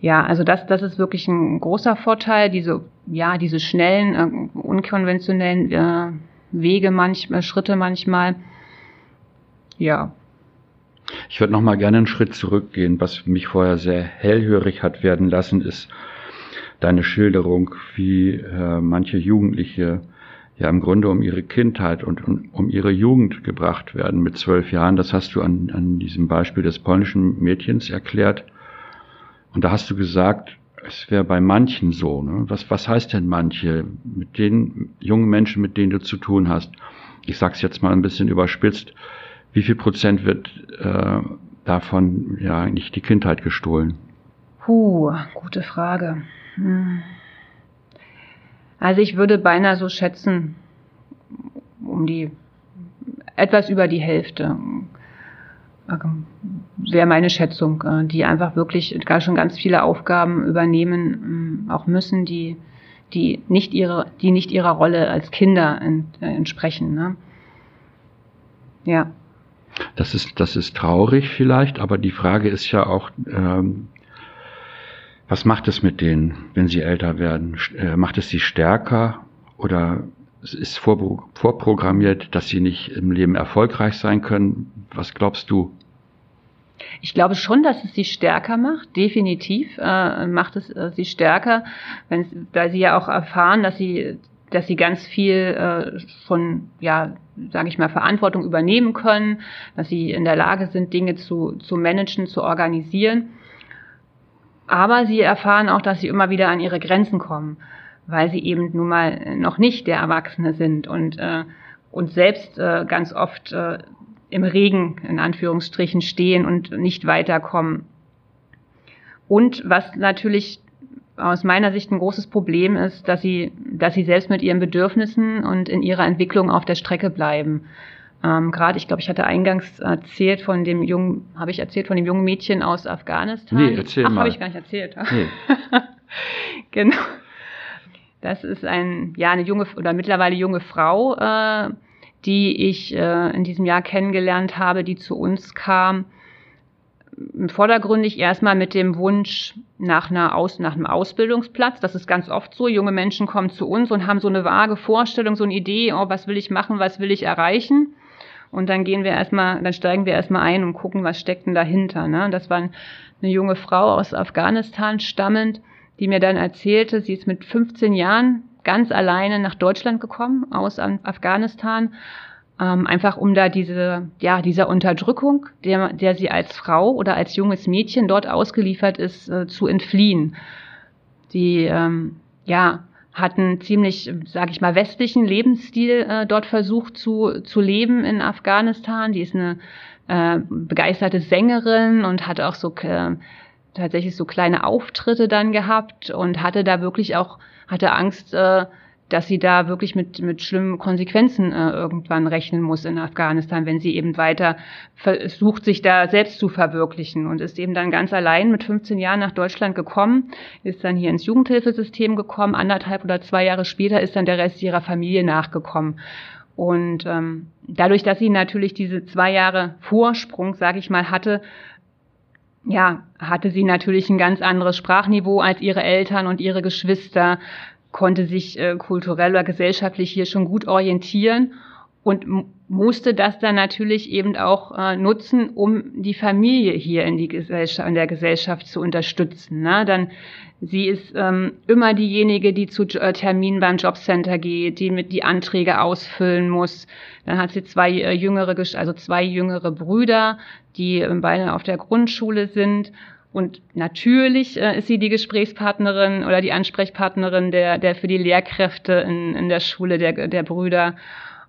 Ja, also das, das ist wirklich ein großer Vorteil, diese, ja, diese schnellen, äh, unkonventionellen äh, Wege manchmal, Schritte manchmal. Ja. Ich würde noch mal gerne einen Schritt zurückgehen. Was mich vorher sehr hellhörig hat werden lassen, ist deine Schilderung, wie äh, manche Jugendliche ja im Grunde um ihre Kindheit und um, ihre Jugend gebracht werden mit zwölf Jahren. Das hast du an, an diesem Beispiel des polnischen Mädchens erklärt. Und da hast du gesagt, es wäre bei manchen so. Ne? Was, was heißt denn manche? Mit den jungen Menschen, mit denen du zu tun hast. Ich sag's jetzt mal ein bisschen überspitzt. Wie viel Prozent wird äh, davon ja eigentlich die Kindheit gestohlen? Puh, gute Frage. Hm. Also ich würde beinahe so schätzen, um die etwas über die Hälfte wäre meine Schätzung, äh, die einfach wirklich gar schon ganz viele Aufgaben übernehmen, auch müssen, die, die nicht ihre, die nicht ihrer Rolle als Kinder äh, entsprechen. Ne? Ja. Das ist, das ist traurig vielleicht, aber die Frage ist ja auch, ähm, was macht es mit denen, wenn sie älter werden? Äh, macht es sie stärker oder ist vorprogrammiert, dass sie nicht im Leben erfolgreich sein können? Was glaubst du? Ich glaube schon, dass es sie stärker macht. Definitiv äh, macht es äh, sie stärker, wenn, weil sie ja auch erfahren, dass sie, dass sie ganz viel äh, von, ja, sage ich mal, Verantwortung übernehmen können, dass sie in der Lage sind, Dinge zu, zu managen, zu organisieren. Aber sie erfahren auch, dass sie immer wieder an ihre Grenzen kommen, weil sie eben nun mal noch nicht der Erwachsene sind und, äh, und selbst äh, ganz oft äh, im Regen in Anführungsstrichen stehen und nicht weiterkommen. Und was natürlich aus meiner Sicht ein großes Problem ist, dass sie, dass sie selbst mit ihren Bedürfnissen und in ihrer Entwicklung auf der Strecke bleiben. Ähm, Gerade, ich glaube, ich hatte eingangs erzählt von dem jungen, habe ich erzählt von dem jungen Mädchen aus Afghanistan? Nee, erzähl Ach, mal. habe ich gar nicht erzählt. Nee. [laughs] genau. Das ist ein, ja, eine junge oder mittlerweile junge Frau, äh, die ich äh, in diesem Jahr kennengelernt habe, die zu uns kam. Vordergründig erstmal mit dem Wunsch nach, einer Aus, nach einem Ausbildungsplatz. Das ist ganz oft so. Junge Menschen kommen zu uns und haben so eine vage Vorstellung, so eine Idee, oh, was will ich machen, was will ich erreichen und dann gehen wir erstmal, dann steigen wir erstmal ein und gucken, was steckt denn dahinter. Ne? Das war eine junge Frau aus Afghanistan stammend, die mir dann erzählte, sie ist mit 15 Jahren ganz alleine nach Deutschland gekommen aus Afghanistan, ähm, einfach um da diese, ja, dieser Unterdrückung, der, der sie als Frau oder als junges Mädchen dort ausgeliefert ist, äh, zu entfliehen. Sie, ähm, ja, hatten ziemlich, sage ich mal, westlichen Lebensstil äh, dort versucht zu, zu leben in Afghanistan. Die ist eine äh, begeisterte Sängerin und hat auch so äh, tatsächlich so kleine Auftritte dann gehabt und hatte da wirklich auch, hatte Angst, äh, dass sie da wirklich mit, mit schlimmen Konsequenzen äh, irgendwann rechnen muss in Afghanistan, wenn sie eben weiter versucht, sich da selbst zu verwirklichen und ist eben dann ganz allein mit 15 Jahren nach Deutschland gekommen, ist dann hier ins Jugendhilfesystem gekommen, anderthalb oder zwei Jahre später ist dann der Rest ihrer Familie nachgekommen. Und ähm, dadurch, dass sie natürlich diese zwei Jahre Vorsprung, sage ich mal, hatte, ja, hatte sie natürlich ein ganz anderes Sprachniveau als ihre Eltern und ihre Geschwister, konnte sich äh, kulturell oder gesellschaftlich hier schon gut orientieren und musste das dann natürlich eben auch äh, nutzen, um die Familie hier in, die Gesellschaft, in der Gesellschaft zu unterstützen. Ne? Dann sie ist ähm, immer diejenige, die zu äh, Terminen beim Jobcenter geht, die mit die Anträge ausfüllen muss. Dann hat sie zwei äh, jüngere, also zwei jüngere Brüder, die äh, beide auf der Grundschule sind und natürlich äh, ist sie die Gesprächspartnerin oder die Ansprechpartnerin der, der für die Lehrkräfte in, in der Schule der, der Brüder.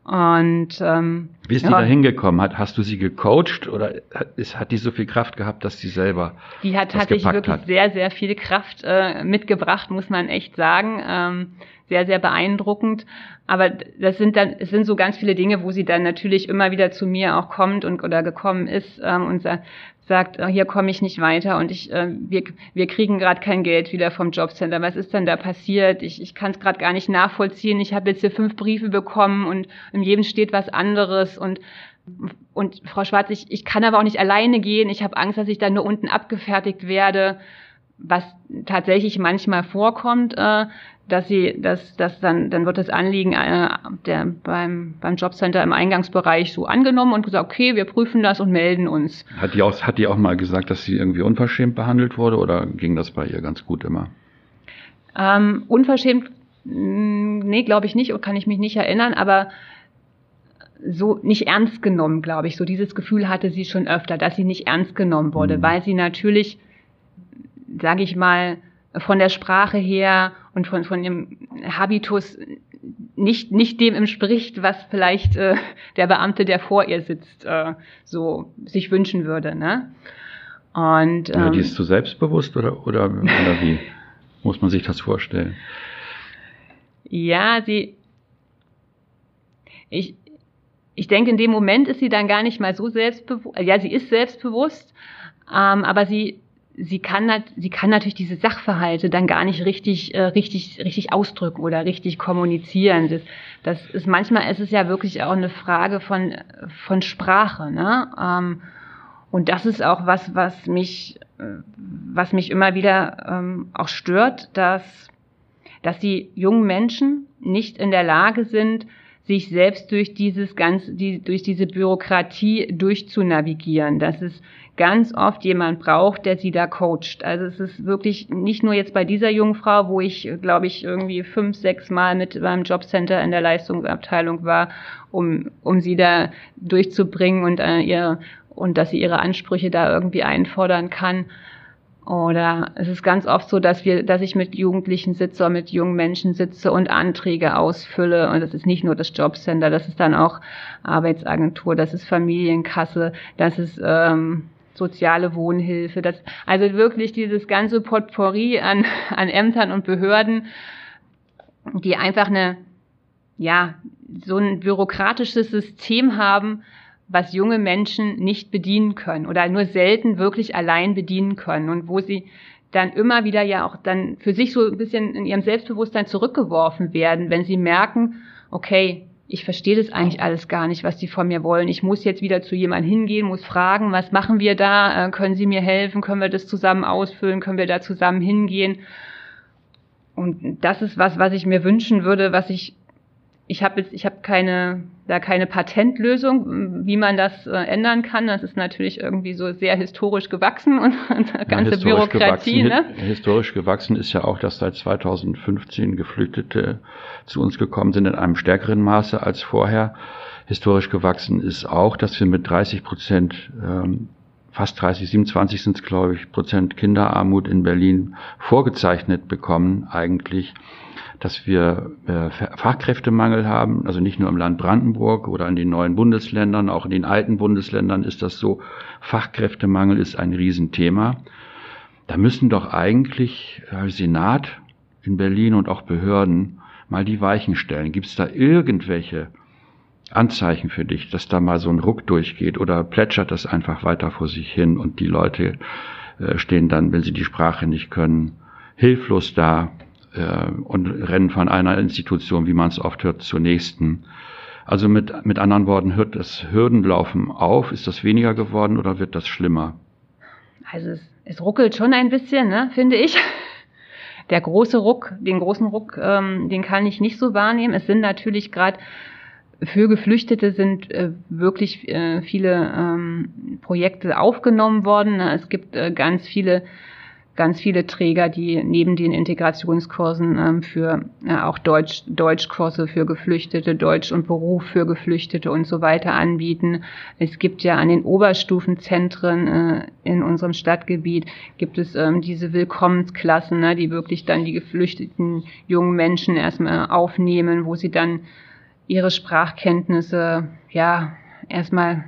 Und ähm, wie ist die ja, da hingekommen? Hat, hast du sie gecoacht oder hat, ist, hat die so viel Kraft gehabt, dass sie selber Die hat tatsächlich wirklich hat? sehr, sehr viel Kraft äh, mitgebracht, muss man echt sagen. Ähm, sehr, sehr beeindruckend. Aber das sind dann, es sind so ganz viele Dinge, wo sie dann natürlich immer wieder zu mir auch kommt und oder gekommen ist ähm, und sagt, oh, hier komme ich nicht weiter und ich, äh, wir, wir kriegen gerade kein Geld wieder vom Jobcenter. Was ist denn da passiert? Ich, ich kann es gerade gar nicht nachvollziehen. Ich habe jetzt hier fünf Briefe bekommen und in jedem steht was anderes und und Frau Schwarz, ich, ich kann aber auch nicht alleine gehen. Ich habe Angst, dass ich dann nur unten abgefertigt werde, was tatsächlich manchmal vorkommt. Äh, dass sie, dass, dass dann, dann wird das Anliegen äh, der, beim, beim Jobcenter im Eingangsbereich so angenommen und gesagt, okay, wir prüfen das und melden uns. Hat die auch, hat die auch mal gesagt, dass sie irgendwie unverschämt behandelt wurde oder ging das bei ihr ganz gut immer? Ähm, unverschämt, mm, nee, glaube ich nicht und kann ich mich nicht erinnern, aber so nicht ernst genommen, glaube ich. So dieses Gefühl hatte sie schon öfter, dass sie nicht ernst genommen wurde, mhm. weil sie natürlich, sage ich mal, von der Sprache her und von, von dem Habitus nicht, nicht dem entspricht, was vielleicht äh, der Beamte, der vor ihr sitzt, äh, so sich wünschen würde. Ne? Und, ähm, ja, die ist zu selbstbewusst oder, oder, oder wie [laughs] muss man sich das vorstellen? Ja, sie, ich, ich denke, in dem Moment ist sie dann gar nicht mal so selbstbewusst, ja, sie ist selbstbewusst, ähm, aber sie sie kann, sie kann natürlich diese Sachverhalte dann gar nicht richtig, äh, richtig, richtig ausdrücken oder richtig kommunizieren. Das, das ist manchmal ist es ja wirklich auch eine Frage von, von Sprache, ne? Ähm, und das ist auch was, was mich, was mich immer wieder ähm, auch stört, dass, dass die jungen Menschen nicht in der Lage sind, sich selbst durch dieses ganze, die, durch diese Bürokratie durchzunavigieren. Dass es ganz oft jemand braucht, der sie da coacht. Also es ist wirklich nicht nur jetzt bei dieser jungen Frau, wo ich, glaube ich, irgendwie fünf, sechs Mal mit beim Jobcenter in der Leistungsabteilung war, um, um sie da durchzubringen und äh, ihr und dass sie ihre Ansprüche da irgendwie einfordern kann. Oder es ist ganz oft so, dass wir, dass ich mit Jugendlichen sitze oder mit jungen Menschen sitze und Anträge ausfülle. Und das ist nicht nur das Jobcenter, das ist dann auch Arbeitsagentur, das ist Familienkasse, das ist ähm, soziale Wohnhilfe. Das, also wirklich dieses ganze Potpourri an, [laughs] an Ämtern und Behörden, die einfach eine, ja, so ein bürokratisches System haben, was junge Menschen nicht bedienen können oder nur selten wirklich allein bedienen können und wo sie dann immer wieder ja auch dann für sich so ein bisschen in ihrem Selbstbewusstsein zurückgeworfen werden, wenn sie merken, okay, ich verstehe das eigentlich alles gar nicht, was die von mir wollen. Ich muss jetzt wieder zu jemandem hingehen, muss fragen, was machen wir da? Äh, können Sie mir helfen? Können wir das zusammen ausfüllen? Können wir da zusammen hingehen? Und das ist was, was ich mir wünschen würde, was ich ich habe jetzt, ich habe keine, da keine Patentlösung, wie man das äh, ändern kann. Das ist natürlich irgendwie so sehr historisch gewachsen und, [laughs] ganze ja, Bürokratie. Gewachsen, ne? Historisch gewachsen ist ja auch, dass seit 2015 Geflüchtete zu uns gekommen sind in einem stärkeren Maße als vorher. Historisch gewachsen ist auch, dass wir mit 30 Prozent ähm, fast 30, 27 sind es, glaube ich, Prozent Kinderarmut in Berlin vorgezeichnet bekommen, eigentlich dass wir äh, Fachkräftemangel haben, also nicht nur im Land Brandenburg oder in den neuen Bundesländern, auch in den alten Bundesländern ist das so. Fachkräftemangel ist ein Riesenthema. Da müssen doch eigentlich äh, Senat in Berlin und auch Behörden mal die Weichen stellen. Gibt es da irgendwelche Anzeichen für dich, dass da mal so ein Ruck durchgeht oder plätschert das einfach weiter vor sich hin und die Leute äh, stehen dann, wenn sie die Sprache nicht können, hilflos da? Äh, und rennen von einer Institution, wie man es oft hört, zur nächsten. Also mit, mit anderen Worten, hört das Hürdenlaufen auf? Ist das weniger geworden oder wird das schlimmer? Also es, es ruckelt schon ein bisschen, ne, finde ich. Der große Ruck, den großen Ruck, ähm, den kann ich nicht so wahrnehmen. Es sind natürlich gerade für Geflüchtete sind äh, wirklich äh, viele ähm, Projekte aufgenommen worden. Es gibt äh, ganz viele ganz viele Träger, die neben den Integrationskursen ähm, für äh, auch Deutsch, Deutschkurse für Geflüchtete, Deutsch und Beruf für Geflüchtete und so weiter anbieten. Es gibt ja an den Oberstufenzentren äh, in unserem Stadtgebiet gibt es ähm, diese Willkommensklassen, ne, die wirklich dann die geflüchteten jungen Menschen erstmal aufnehmen, wo sie dann ihre Sprachkenntnisse ja erstmal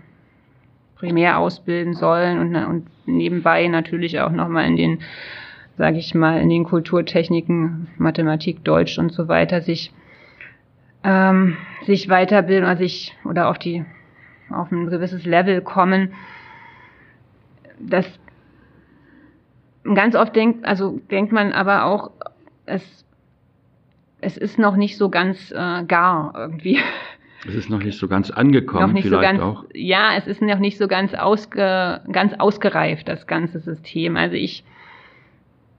primär ausbilden sollen und, und nebenbei natürlich auch nochmal in den, sage ich mal, in den Kulturtechniken, Mathematik, Deutsch und so weiter sich ähm, sich weiterbilden oder sich oder auf die auf ein gewisses Level kommen. Das ganz oft denkt, also denkt man aber auch, es es ist noch nicht so ganz äh, gar irgendwie. Es ist noch nicht so ganz angekommen, vielleicht so ganz, auch. Ja, es ist noch nicht so ganz, ausge, ganz ausgereift, das ganze System. Also ich,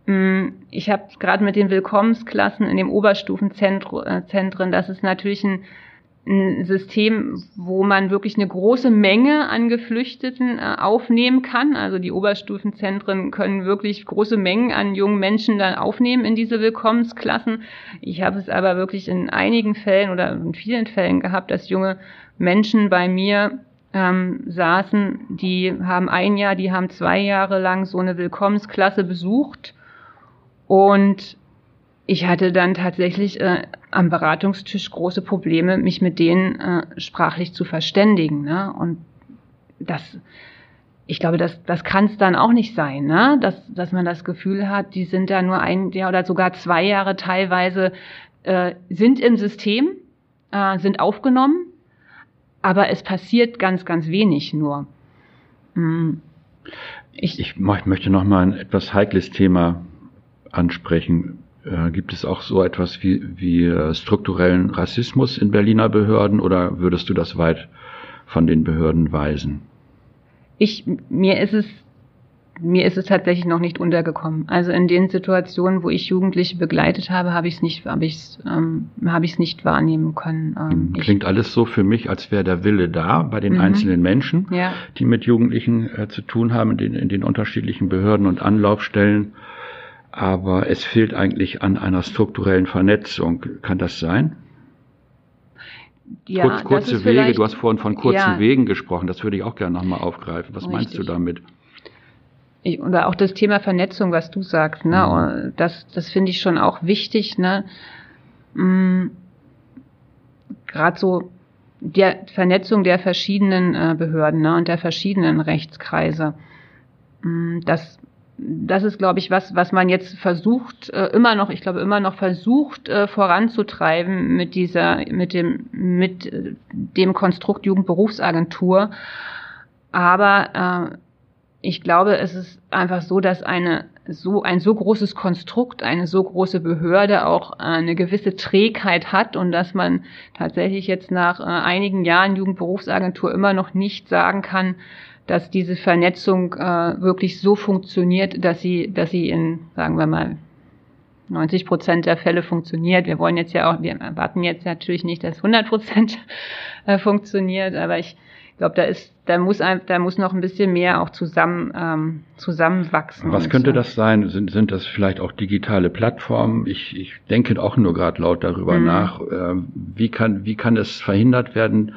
mm, ich habe gerade mit den Willkommensklassen in dem Oberstufenzentren, das ist natürlich ein ein System, wo man wirklich eine große Menge an Geflüchteten äh, aufnehmen kann. Also die Oberstufenzentren können wirklich große Mengen an jungen Menschen dann aufnehmen in diese Willkommensklassen. Ich habe es aber wirklich in einigen Fällen oder in vielen Fällen gehabt, dass junge Menschen bei mir ähm, saßen, die haben ein Jahr, die haben zwei Jahre lang so eine Willkommensklasse besucht und ich hatte dann tatsächlich äh, am Beratungstisch große Probleme, mich mit denen äh, sprachlich zu verständigen. Ne? Und das, ich glaube, das, das kann es dann auch nicht sein, ne? dass, dass man das Gefühl hat, die sind da nur ein Jahr oder sogar zwei Jahre teilweise, äh, sind im System, äh, sind aufgenommen, aber es passiert ganz, ganz wenig nur. Hm. Ich, ich möchte noch mal ein etwas heikles Thema ansprechen äh, gibt es auch so etwas wie, wie äh, strukturellen Rassismus in Berliner Behörden oder würdest du das weit von den Behörden weisen? Ich, mir ist es mir ist es tatsächlich noch nicht untergekommen. Also in den Situationen, wo ich Jugendliche begleitet habe, habe ich es nicht, habe ich es, ähm, habe ich es nicht wahrnehmen können. Ähm, Klingt alles so für mich, als wäre der Wille da bei den mhm. einzelnen Menschen, ja. die mit Jugendlichen äh, zu tun haben, in den, in den unterschiedlichen Behörden und Anlaufstellen aber es fehlt eigentlich an einer strukturellen Vernetzung. Kann das sein? Ja, Kurz, kurze Wege, du hast vorhin von kurzen ja, Wegen gesprochen, das würde ich auch gerne nochmal aufgreifen. Was richtig. meinst du damit? Ich, oder auch das Thema Vernetzung, was du sagst, ne? Mhm. Das, das finde ich schon auch wichtig, ne? Mhm. Gerade so der Vernetzung der verschiedenen äh, Behörden ne? und der verschiedenen Rechtskreise. Mhm, das das ist, glaube ich, was, was man jetzt versucht, äh, immer noch, ich glaube, immer noch versucht äh, voranzutreiben mit dieser, mit dem, mit äh, dem Konstrukt Jugendberufsagentur. Aber äh, ich glaube, es ist einfach so, dass eine so ein so großes Konstrukt, eine so große Behörde auch eine gewisse Trägheit hat und dass man tatsächlich jetzt nach äh, einigen Jahren Jugendberufsagentur immer noch nicht sagen kann, dass diese Vernetzung äh, wirklich so funktioniert, dass sie, dass sie in, sagen wir mal, 90 Prozent der Fälle funktioniert. Wir wollen jetzt ja auch, wir erwarten jetzt natürlich nicht, dass 100 Prozent äh, funktioniert, aber ich glaube, da ist, da muss ein, da muss noch ein bisschen mehr auch zusammen ähm, zusammenwachsen. Was könnte das sein? Sind sind das vielleicht auch digitale Plattformen? Ich, ich denke auch nur gerade laut darüber mhm. nach. Äh, wie kann wie kann es verhindert werden,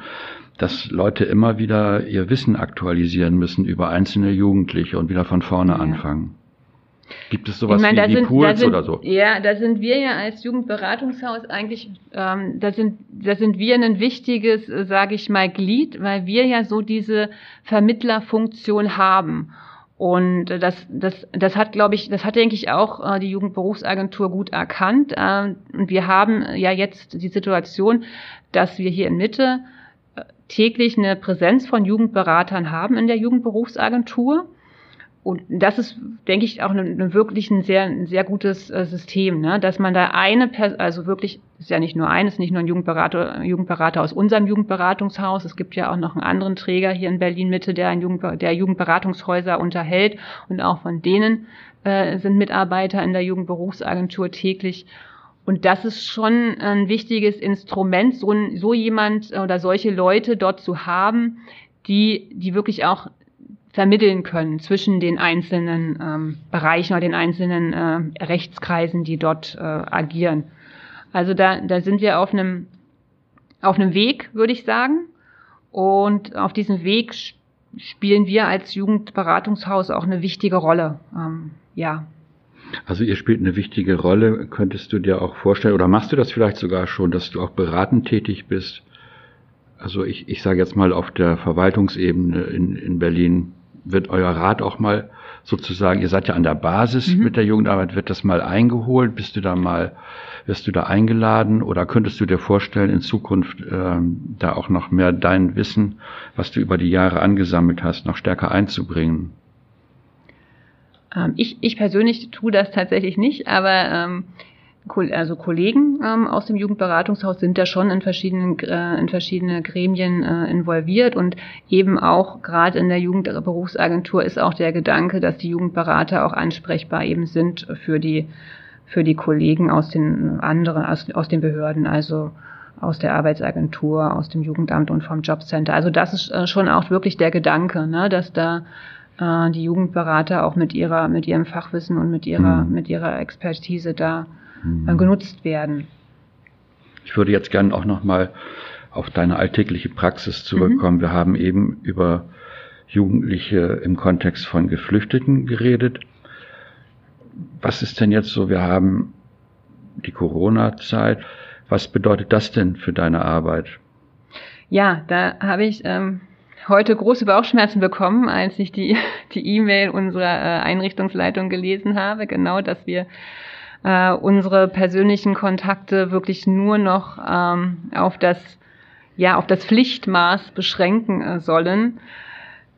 dass Leute immer wieder ihr Wissen aktualisieren müssen über einzelne Jugendliche und wieder von vorne ja. anfangen? Gibt es sowas ich meine, wie die sind, Pools sind, oder so? Ja, da sind wir ja als Jugendberatungshaus eigentlich, ähm, da sind, da sind wir ein wichtiges, äh, sage ich mal, Glied, weil wir ja so diese Vermittlerfunktion haben. Und das, das, das hat, glaube ich, das hat, denke ich, auch äh, die Jugendberufsagentur gut erkannt. Ähm, und wir haben ja jetzt die Situation, dass wir hier in Mitte täglich eine Präsenz von Jugendberatern haben in der Jugendberufsagentur. Und das ist, denke ich, auch ein, ein wirklich ein sehr, ein sehr gutes äh, System, ne? dass man da eine, Person, also wirklich, ist ja nicht nur eines, nicht nur ein Jugendberater, Jugendberater aus unserem Jugendberatungshaus. Es gibt ja auch noch einen anderen Träger hier in Berlin Mitte, der ein Jugend, der Jugendberatungshäuser unterhält und auch von denen äh, sind Mitarbeiter in der Jugendberufsagentur täglich. Und das ist schon ein wichtiges Instrument, so, so jemand oder solche Leute dort zu haben, die, die wirklich auch vermitteln können zwischen den einzelnen ähm, Bereichen oder den einzelnen äh, Rechtskreisen, die dort äh, agieren. Also da, da sind wir auf einem, auf einem Weg, würde ich sagen. Und auf diesem Weg spielen wir als Jugendberatungshaus auch eine wichtige Rolle. Ähm, ja. Also ihr spielt eine wichtige Rolle. Könntest du dir auch vorstellen, oder machst du das vielleicht sogar schon, dass du auch beratend tätig bist? Also ich, ich sage jetzt mal auf der Verwaltungsebene in, in Berlin, wird euer Rat auch mal sozusagen, ihr seid ja an der Basis mhm. mit der Jugendarbeit, wird das mal eingeholt? Bist du da mal, wirst du da eingeladen oder könntest du dir vorstellen, in Zukunft ähm, da auch noch mehr dein Wissen, was du über die Jahre angesammelt hast, noch stärker einzubringen? Ähm, ich, ich persönlich tue das tatsächlich nicht, aber ähm, also Kollegen ähm, aus dem Jugendberatungshaus sind da schon in verschiedenen äh, in verschiedene Gremien äh, involviert und eben auch gerade in der Jugendberufsagentur ist auch der Gedanke, dass die Jugendberater auch ansprechbar eben sind für die für die Kollegen aus den anderen aus, aus den Behörden, also aus der Arbeitsagentur, aus dem Jugendamt und vom Jobcenter. Also das ist äh, schon auch wirklich der Gedanke, ne, dass da äh, die Jugendberater auch mit ihrer mit ihrem Fachwissen und mit ihrer mhm. mit ihrer Expertise da mhm. genutzt werden. Ich würde jetzt gerne auch nochmal auf deine alltägliche Praxis zurückkommen. Mhm. Wir haben eben über Jugendliche im Kontext von Geflüchteten geredet. Was ist denn jetzt so? Wir haben die Corona-Zeit. Was bedeutet das denn für deine Arbeit? Ja, da habe ich ähm, heute große Bauchschmerzen bekommen, als ich die [laughs] die E-Mail unserer äh, Einrichtungsleitung gelesen habe. Genau, dass wir äh, unsere persönlichen Kontakte wirklich nur noch ähm, auf das ja auf das Pflichtmaß beschränken äh, sollen.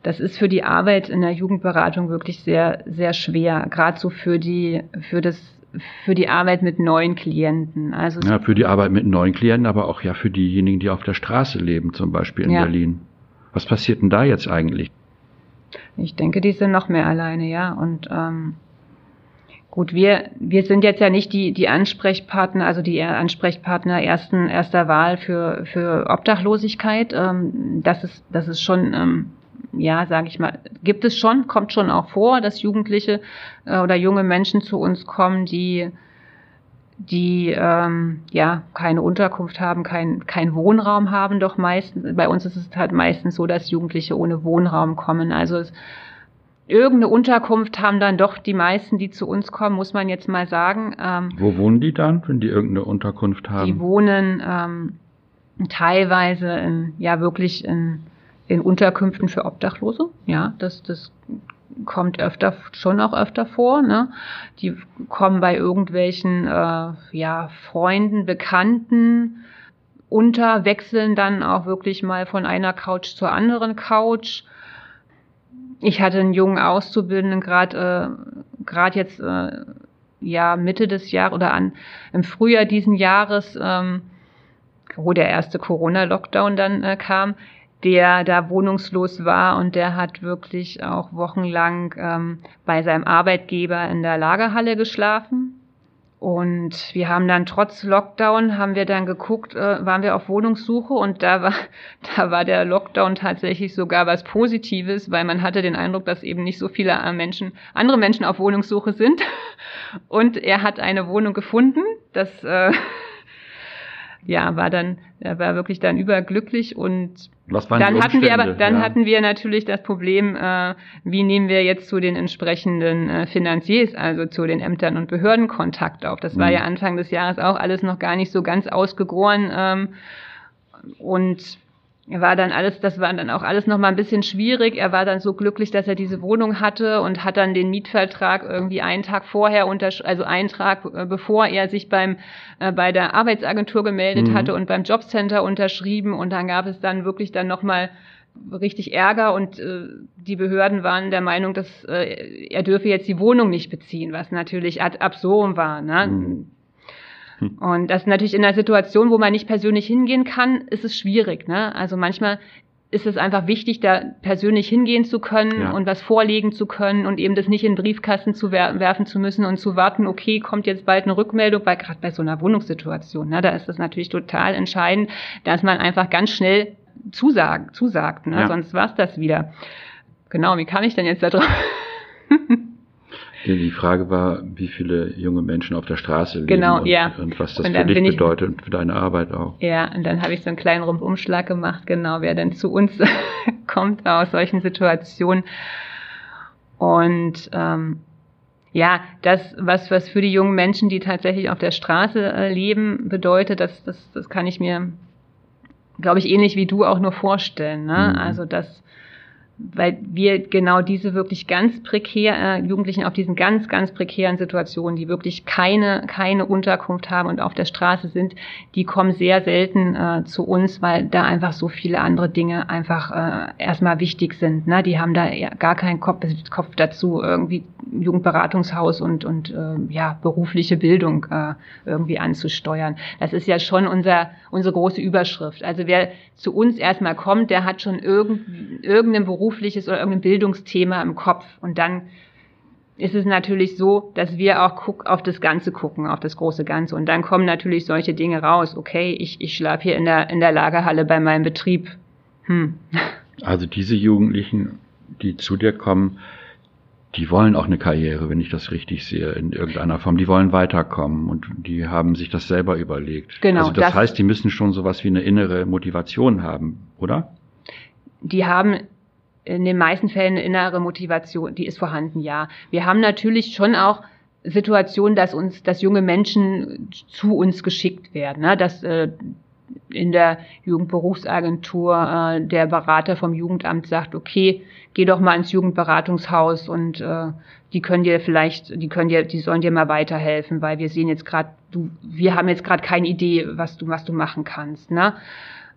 Das ist für die Arbeit in der Jugendberatung wirklich sehr sehr schwer, gerade so für die für das für die Arbeit mit neuen Klienten. Also ja, für die Arbeit mit neuen Klienten, aber auch ja für diejenigen, die auf der Straße leben, zum Beispiel in ja. Berlin. Was passiert denn da jetzt eigentlich? Ich denke, die sind noch mehr alleine, ja. Und ähm, Gut, wir, wir sind jetzt ja nicht die, die Ansprechpartner, also die Ansprechpartner ersten, erster Wahl für, für Obdachlosigkeit. Ähm, das ist, das ist schon, ähm, ja, sage ich mal, gibt es schon, kommt schon auch vor, dass Jugendliche äh, oder junge Menschen zu uns kommen, die, die ähm, ja keine Unterkunft haben, kein, kein Wohnraum haben, doch meistens, bei uns ist es halt meistens so, dass Jugendliche ohne Wohnraum kommen. Also es, irgendeine Unterkunft haben dann doch die meisten, die zu uns kommen, muss man jetzt mal sagen. Ähm, Wo wohnen die dann, wenn die irgendeine Unterkunft haben? Die wohnen ähm, teilweise in, ja wirklich in, in Unterkünften für Obdachlose. Ja, das, das kommt öfter, schon auch öfter vor. Ne? Die kommen bei irgendwelchen äh, ja, Freunden, Bekannten unter, wechseln dann auch wirklich mal von einer Couch zur anderen Couch ich hatte einen jungen Auszubildenden gerade äh, gerade jetzt äh, ja Mitte des Jahres oder an im Frühjahr diesen Jahres, ähm, wo der erste Corona-Lockdown dann äh, kam, der da wohnungslos war und der hat wirklich auch wochenlang ähm, bei seinem Arbeitgeber in der Lagerhalle geschlafen Und wir haben dann trotz Lockdown, haben wir dann geguckt, äh, waren wir auf Wohnungssuche und da war, [laughs] da war der Lockdown tatsächlich sogar was Positives, weil man hatte den Eindruck, dass eben nicht so viele äh, Menschen, andere Menschen auf Wohnungssuche sind. [laughs] Und er hat eine Wohnung gefunden. Das äh, [laughs] ja, war dann, er war wirklich dann überglücklich und dann hatten wir aber, dann Ja. hatten wir natürlich das Problem, äh, wie nehmen wir jetzt zu den entsprechenden äh, Finanziers, also zu den Ämtern und Behörden Kontakt auf. Das war Mhm. ja Anfang des Jahres auch alles noch gar nicht so ganz ausgegoren ähm, und er war dann alles, das war dann auch alles noch mal ein bisschen schwierig. Er war dann so glücklich, dass er diese Wohnung hatte und hat dann den Mietvertrag irgendwie einen Tag vorher untersch also einen Tag äh, bevor er sich beim äh, bei der Arbeitsagentur gemeldet Mhm. hatte und beim Jobcenter unterschrieben und dann gab es dann wirklich dann noch mal richtig Ärger und äh, die Behörden waren der Meinung, dass äh, er dürfe jetzt die Wohnung nicht beziehen, was natürlich ad absurdum war. Ne? Mhm. [laughs] Und das ist natürlich in einer Situation, wo man nicht persönlich hingehen kann, ist es schwierig. Ne? Also manchmal ist es einfach wichtig, da persönlich hingehen zu können Ja. und was vorlegen zu können und eben das nicht in den Briefkasten zu wer werfen zu müssen und zu warten, okay, kommt jetzt bald eine Rückmeldung, weil gerade bei so einer Wohnungssituation, ne, da ist es natürlich total entscheidend, dass man einfach ganz schnell zusagen, zusagt, ne? Ja. sonst war's das wieder. Genau, wie kam ich denn jetzt da drauf? [laughs] Die Frage war, wie viele junge Menschen auf der Straße leben Genau, und, ja. und was das Und für dich ich- bedeutet und für deine Arbeit auch. Ja, und dann habe ich so einen kleinen Rundumschlag gemacht, genau, wer denn zu uns [laughs] kommt aus solchen Situationen. Und ähm, ja, das, was, was für die jungen Menschen, die tatsächlich auf der Straße äh, leben, bedeutet, das, das, das kann ich mir, glaube ich, ähnlich wie du auch nur vorstellen. Ne? Mhm. Also das, weil wir genau diese wirklich ganz prekär, äh, Jugendlichen auf diesen ganz, ganz prekären Situationen, die wirklich keine, keine Unterkunft haben und auf der Straße sind, die kommen sehr selten äh, zu uns, weil da einfach so viele andere Dinge einfach äh, erstmal wichtig sind. Ne? Die haben da gar keinen Kopf, Kopf dazu, irgendwie Jugendberatungshaus und, und äh, ja, berufliche Bildung äh, irgendwie anzusteuern. Das ist ja schon unser, unsere große Überschrift. Also wer zu uns erstmal kommt, der hat schon irgend, irgendein berufliches oder irgendein Bildungsthema im Kopf. Und dann ist es natürlich so, dass wir auch guck, auf das Ganze gucken, auf das große Ganze. Und dann kommen natürlich solche Dinge raus. Okay, ich, ich schlafe hier in der, in der Lagerhalle bei meinem Betrieb. Hm. Also diese Jugendlichen, die zu dir kommen, die wollen auch eine Karriere, wenn ich das richtig sehe, in irgendeiner Form. Die wollen weiterkommen und die haben sich das selber überlegt. Genau, Also das, das- heißt, die müssen schon sowas wie eine innere Motivation haben, oder? die haben in den meisten Fällen innere Motivation, die ist vorhanden, ja. Wir haben natürlich schon auch Situationen, dass uns, dass junge Menschen zu uns geschickt werden, ne? dass äh, in der Jugendberufsagentur äh, der Berater vom Jugendamt sagt, okay, geh doch mal ins Jugendberatungshaus und äh, die können dir vielleicht, die können dir, die sollen dir mal weiterhelfen, weil wir sehen jetzt gerade, du, wir haben jetzt gerade keine Idee, was du, was du machen kannst, ne?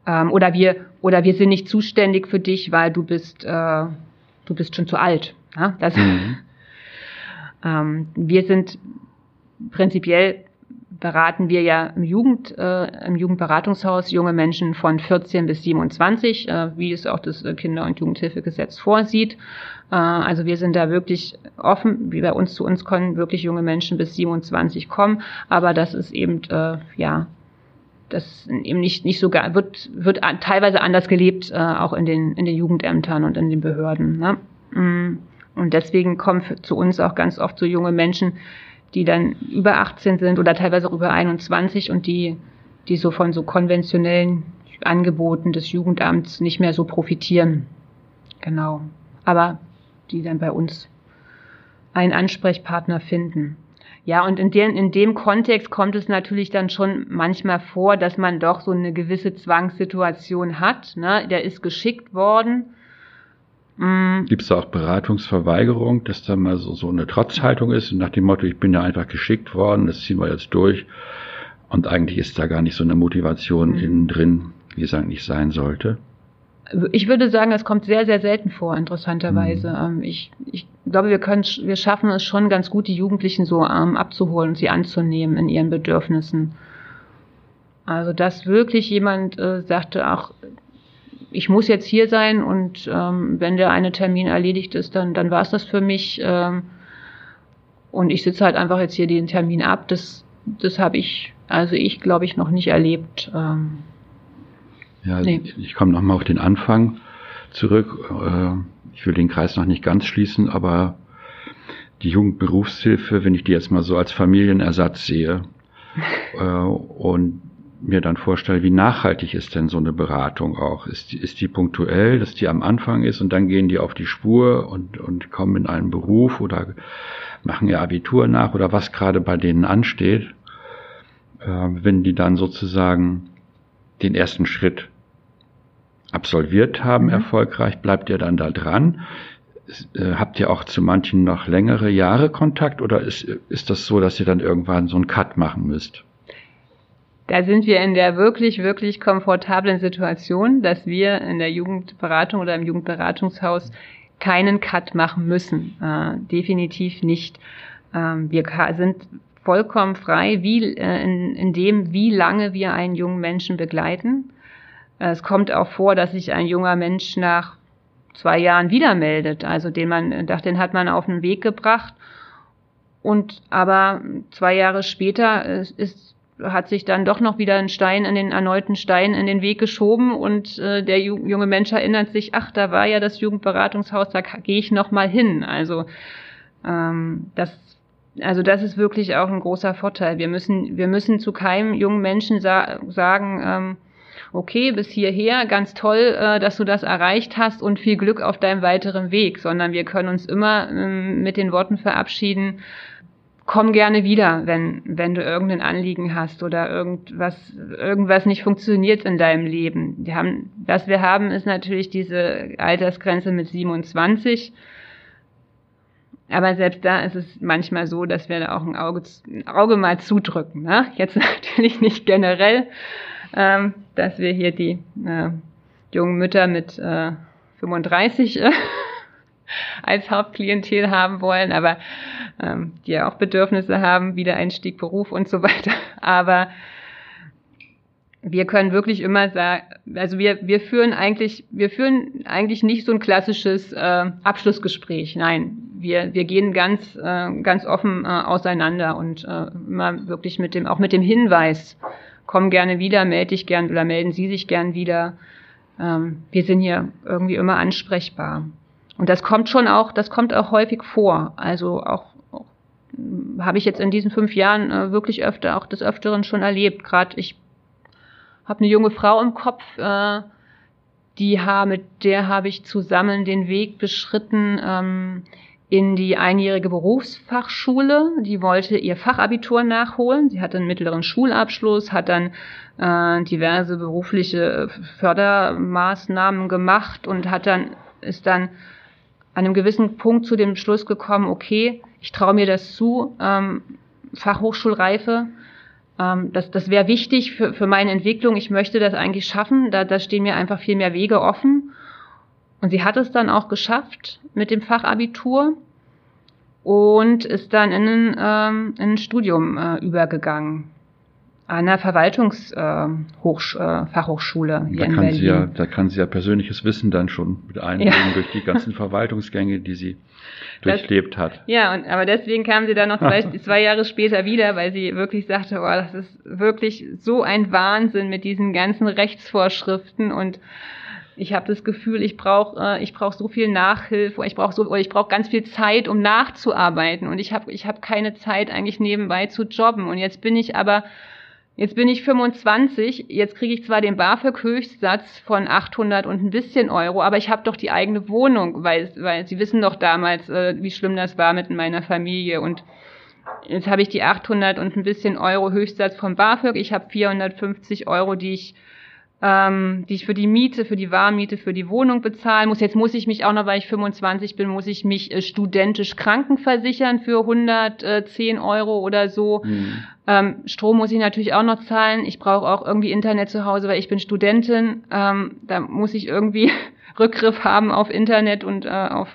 Ähm, oder wir, oder wir sind nicht zuständig für dich, weil du bist, äh, du bist schon zu alt. Ja? Das, Mhm. [laughs] ähm, wir sind prinzipiell beraten wir ja im Jugend, äh, im Jugendberatungshaus junge Menschen von 14 bis 27, äh, wie es auch das äh, Kinder- und Jugendhilfegesetz vorsieht. Äh, also wir sind da wirklich offen, wie bei uns zu uns können wirklich junge Menschen bis 27 kommen, aber das ist eben äh, ja das eben nicht nicht so wird wird teilweise anders gelebt, äh, auch in den in den Jugendämtern und in den Behörden. Ne? Mm. Und deswegen kommen für, zu uns auch ganz oft so junge Menschen, die dann über 18 sind oder teilweise auch über 21 und die die so von so konventionellen Angeboten des Jugendamts nicht mehr so profitieren. Genau. Aber die dann bei uns einen Ansprechpartner finden. Ja, und in, den, in dem Kontext kommt es natürlich dann schon manchmal vor, dass man doch so eine gewisse Zwangssituation hat. Ne? Der ist geschickt worden. Mm, Gibt es da auch Beratungsverweigerung, dass da mal so, so eine Trotzhaltung ist, nach dem Motto, ich bin ja einfach geschickt worden, das ziehen wir jetzt durch. Und eigentlich ist da gar nicht so eine Motivation Mhm. innen drin, wie es eigentlich sein sollte. Ich würde sagen, es kommt sehr, sehr selten vor, interessanterweise. Mhm. Ähm, Ich, ich glaube, wir können, wir schaffen es schon ganz gut, die Jugendlichen so ähm, abzuholen und sie anzunehmen in ihren Bedürfnissen. Also, dass wirklich jemand äh, sagte, ach, ich muss jetzt hier sein und ähm, wenn der eine Termin erledigt ist, dann, dann war es das für mich. Ähm, und ich sitze halt einfach jetzt hier den Termin ab. Das das habe ich, also ich glaube ich noch nicht erlebt. Ähm, ja, nee. ich komme nochmal auf den Anfang zurück. Äh, ich will den Kreis noch nicht ganz schließen, aber die Jugendberufshilfe, wenn ich die jetzt mal so als Familienersatz sehe [laughs] äh, und mir dann vorstelle, wie nachhaltig ist denn so eine Beratung auch? Ist die, ist die punktuell, dass die am Anfang ist und dann gehen die auf die Spur und, und kommen in einen Beruf oder machen ihr Abitur nach oder was gerade bei denen ansteht? Äh, wenn die dann sozusagen den ersten Schritt absolviert haben, mhm. erfolgreich, bleibt ihr dann da dran? Äh, habt ihr auch zu manchen noch längere Jahre Kontakt oder ist, ist das so, dass ihr dann irgendwann so einen Cut machen müsst? Da sind wir in der wirklich, wirklich komfortablen Situation, dass wir in der Jugendberatung oder im Jugendberatungshaus keinen Cut machen müssen. Äh, definitiv nicht. Ähm, wir sind vollkommen frei, wie, äh, in, in dem, wie lange wir einen jungen Menschen begleiten. Äh, es kommt auch vor, dass sich ein junger Mensch nach zwei Jahren wieder meldet, also den man, den hat man auf den Weg gebracht und aber zwei Jahre später ist hat sich dann doch noch wieder ein Stein in den erneuten Stein in den Weg geschoben und äh, der junge Mensch erinnert sich, ach, da war ja das Jugendberatungshaus, da gehe ich noch mal hin. Also ähm, das also das ist wirklich auch ein großer Vorteil. Wir müssen wir müssen zu keinem jungen Menschen sa sagen ähm, okay, bis hierher, ganz toll, äh, dass du das erreicht hast und viel Glück auf deinem weiteren Weg, sondern wir können uns immer ähm, mit den Worten verabschieden, komm gerne wieder, wenn, wenn du irgendein Anliegen hast oder irgendwas, irgendwas nicht funktioniert in deinem Leben. Wir haben, was wir haben, ist natürlich diese Altersgrenze mit 27. Aber selbst da ist es manchmal so, dass wir da auch ein Auge, ein Auge mal zudrücken. Ne? Jetzt [laughs] natürlich nicht generell, ähm, dass wir hier die äh, jungen Mütter mit äh, 35 äh, [laughs] als Hauptklientel haben wollen, aber ähm, die ja auch Bedürfnisse haben, Wiedereinstieg, Beruf und so weiter. [laughs] Aber wir können wirklich immer sagen, also wir, wir führen eigentlich, wir führen eigentlich nicht so ein klassisches äh, Abschlussgespräch. Nein, wir, wir gehen ganz, äh, ganz offen äh, auseinander und äh, immer wirklich mit dem, auch mit dem Hinweis, komm gerne wieder, melde dich gern oder melden Sie sich gern wieder. Ähm, wir sind hier irgendwie immer ansprechbar. Und das kommt schon auch, das kommt auch häufig vor. Also auch, auch habe ich jetzt in diesen fünf Jahren äh, wirklich öfter, auch des Öfteren schon erlebt. Gerade ich habe eine junge Frau im Kopf, äh, die habe, mit der habe ich zusammen den Weg beschritten ähm, in die einjährige Berufsfachschule. Die wollte ihr Fachabitur nachholen. Sie hatte einen mittleren Schulabschluss, hat dann äh, diverse berufliche Fördermaßnahmen gemacht und hat dann ist dann an einem gewissen Punkt zu dem Schluss gekommen, okay, ich traue mir das zu, ähm, Fachhochschulreife, ähm, das, das wäre wichtig für, für meine Entwicklung, ich möchte das eigentlich schaffen, da, da stehen mir einfach viel mehr Wege offen. Und sie hat es dann auch geschafft mit dem Fachabitur und ist dann in ein, ähm, in ein Studium äh, übergegangen an der Verwaltungsfachhochschule äh, hier da in kann Berlin. Sie ja, da kann sie ja persönliches Wissen dann schon mit einbringen ja. durch die ganzen [laughs] Verwaltungsgänge, die sie durchlebt das, hat. Ja, und, aber deswegen kam sie dann noch zwei, [laughs] zwei Jahre später wieder, weil sie wirklich sagte, oh, das ist wirklich so ein Wahnsinn mit diesen ganzen Rechtsvorschriften und ich habe das Gefühl, ich brauche äh, ich brauche so viel Nachhilfe, ich brauche so oder ich brauche ganz viel Zeit, um nachzuarbeiten. Und ich habe ich habe keine Zeit eigentlich nebenbei zu jobben. Und jetzt bin ich aber Jetzt bin ich 25, jetzt kriege ich zwar den BAföG-Höchstsatz von 800 und ein bisschen Euro, aber ich habe doch die eigene Wohnung, weil, weil Sie wissen doch damals, äh, wie schlimm das war mit meiner Familie. Und jetzt habe ich die 800 und ein bisschen Euro Höchstsatz vom BAföG, ich habe 450 Euro, die ich ähm, die ich für die Miete, für die Warmmiete, für die Wohnung bezahlen muss. Jetzt muss ich mich auch noch, weil ich 25 bin, muss ich mich äh, studentisch krankenversichern für 110 Euro oder so. Mhm. Ähm, Strom muss ich natürlich auch noch zahlen. Ich brauche auch irgendwie Internet zu Hause, weil ich bin Studentin. Ähm, da muss ich irgendwie [laughs] Rückgriff haben auf Internet und äh, auf,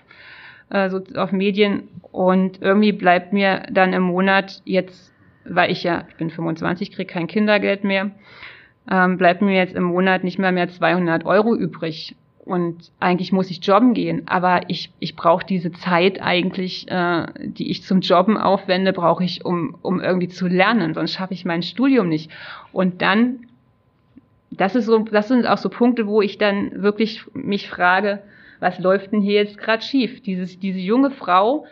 äh, so, auf Medien. Und irgendwie bleibt mir dann im Monat jetzt, weil ich ja, ich bin 25, kriege kein Kindergeld mehr ähm, bleibt mir jetzt im Monat nicht mehr mehr 200 Euro übrig. und eigentlich muss ich jobben gehen, aber ich, ich brauche diese Zeit eigentlich, äh, die ich zum Jobben aufwende, brauche ich, um, um irgendwie zu lernen, sonst schaffe ich mein Studium nicht. Und dann, das ist so, das sind auch so Punkte, wo ich dann wirklich mich frage, was läuft denn hier jetzt gerade schief? Dieses, diese junge Frau,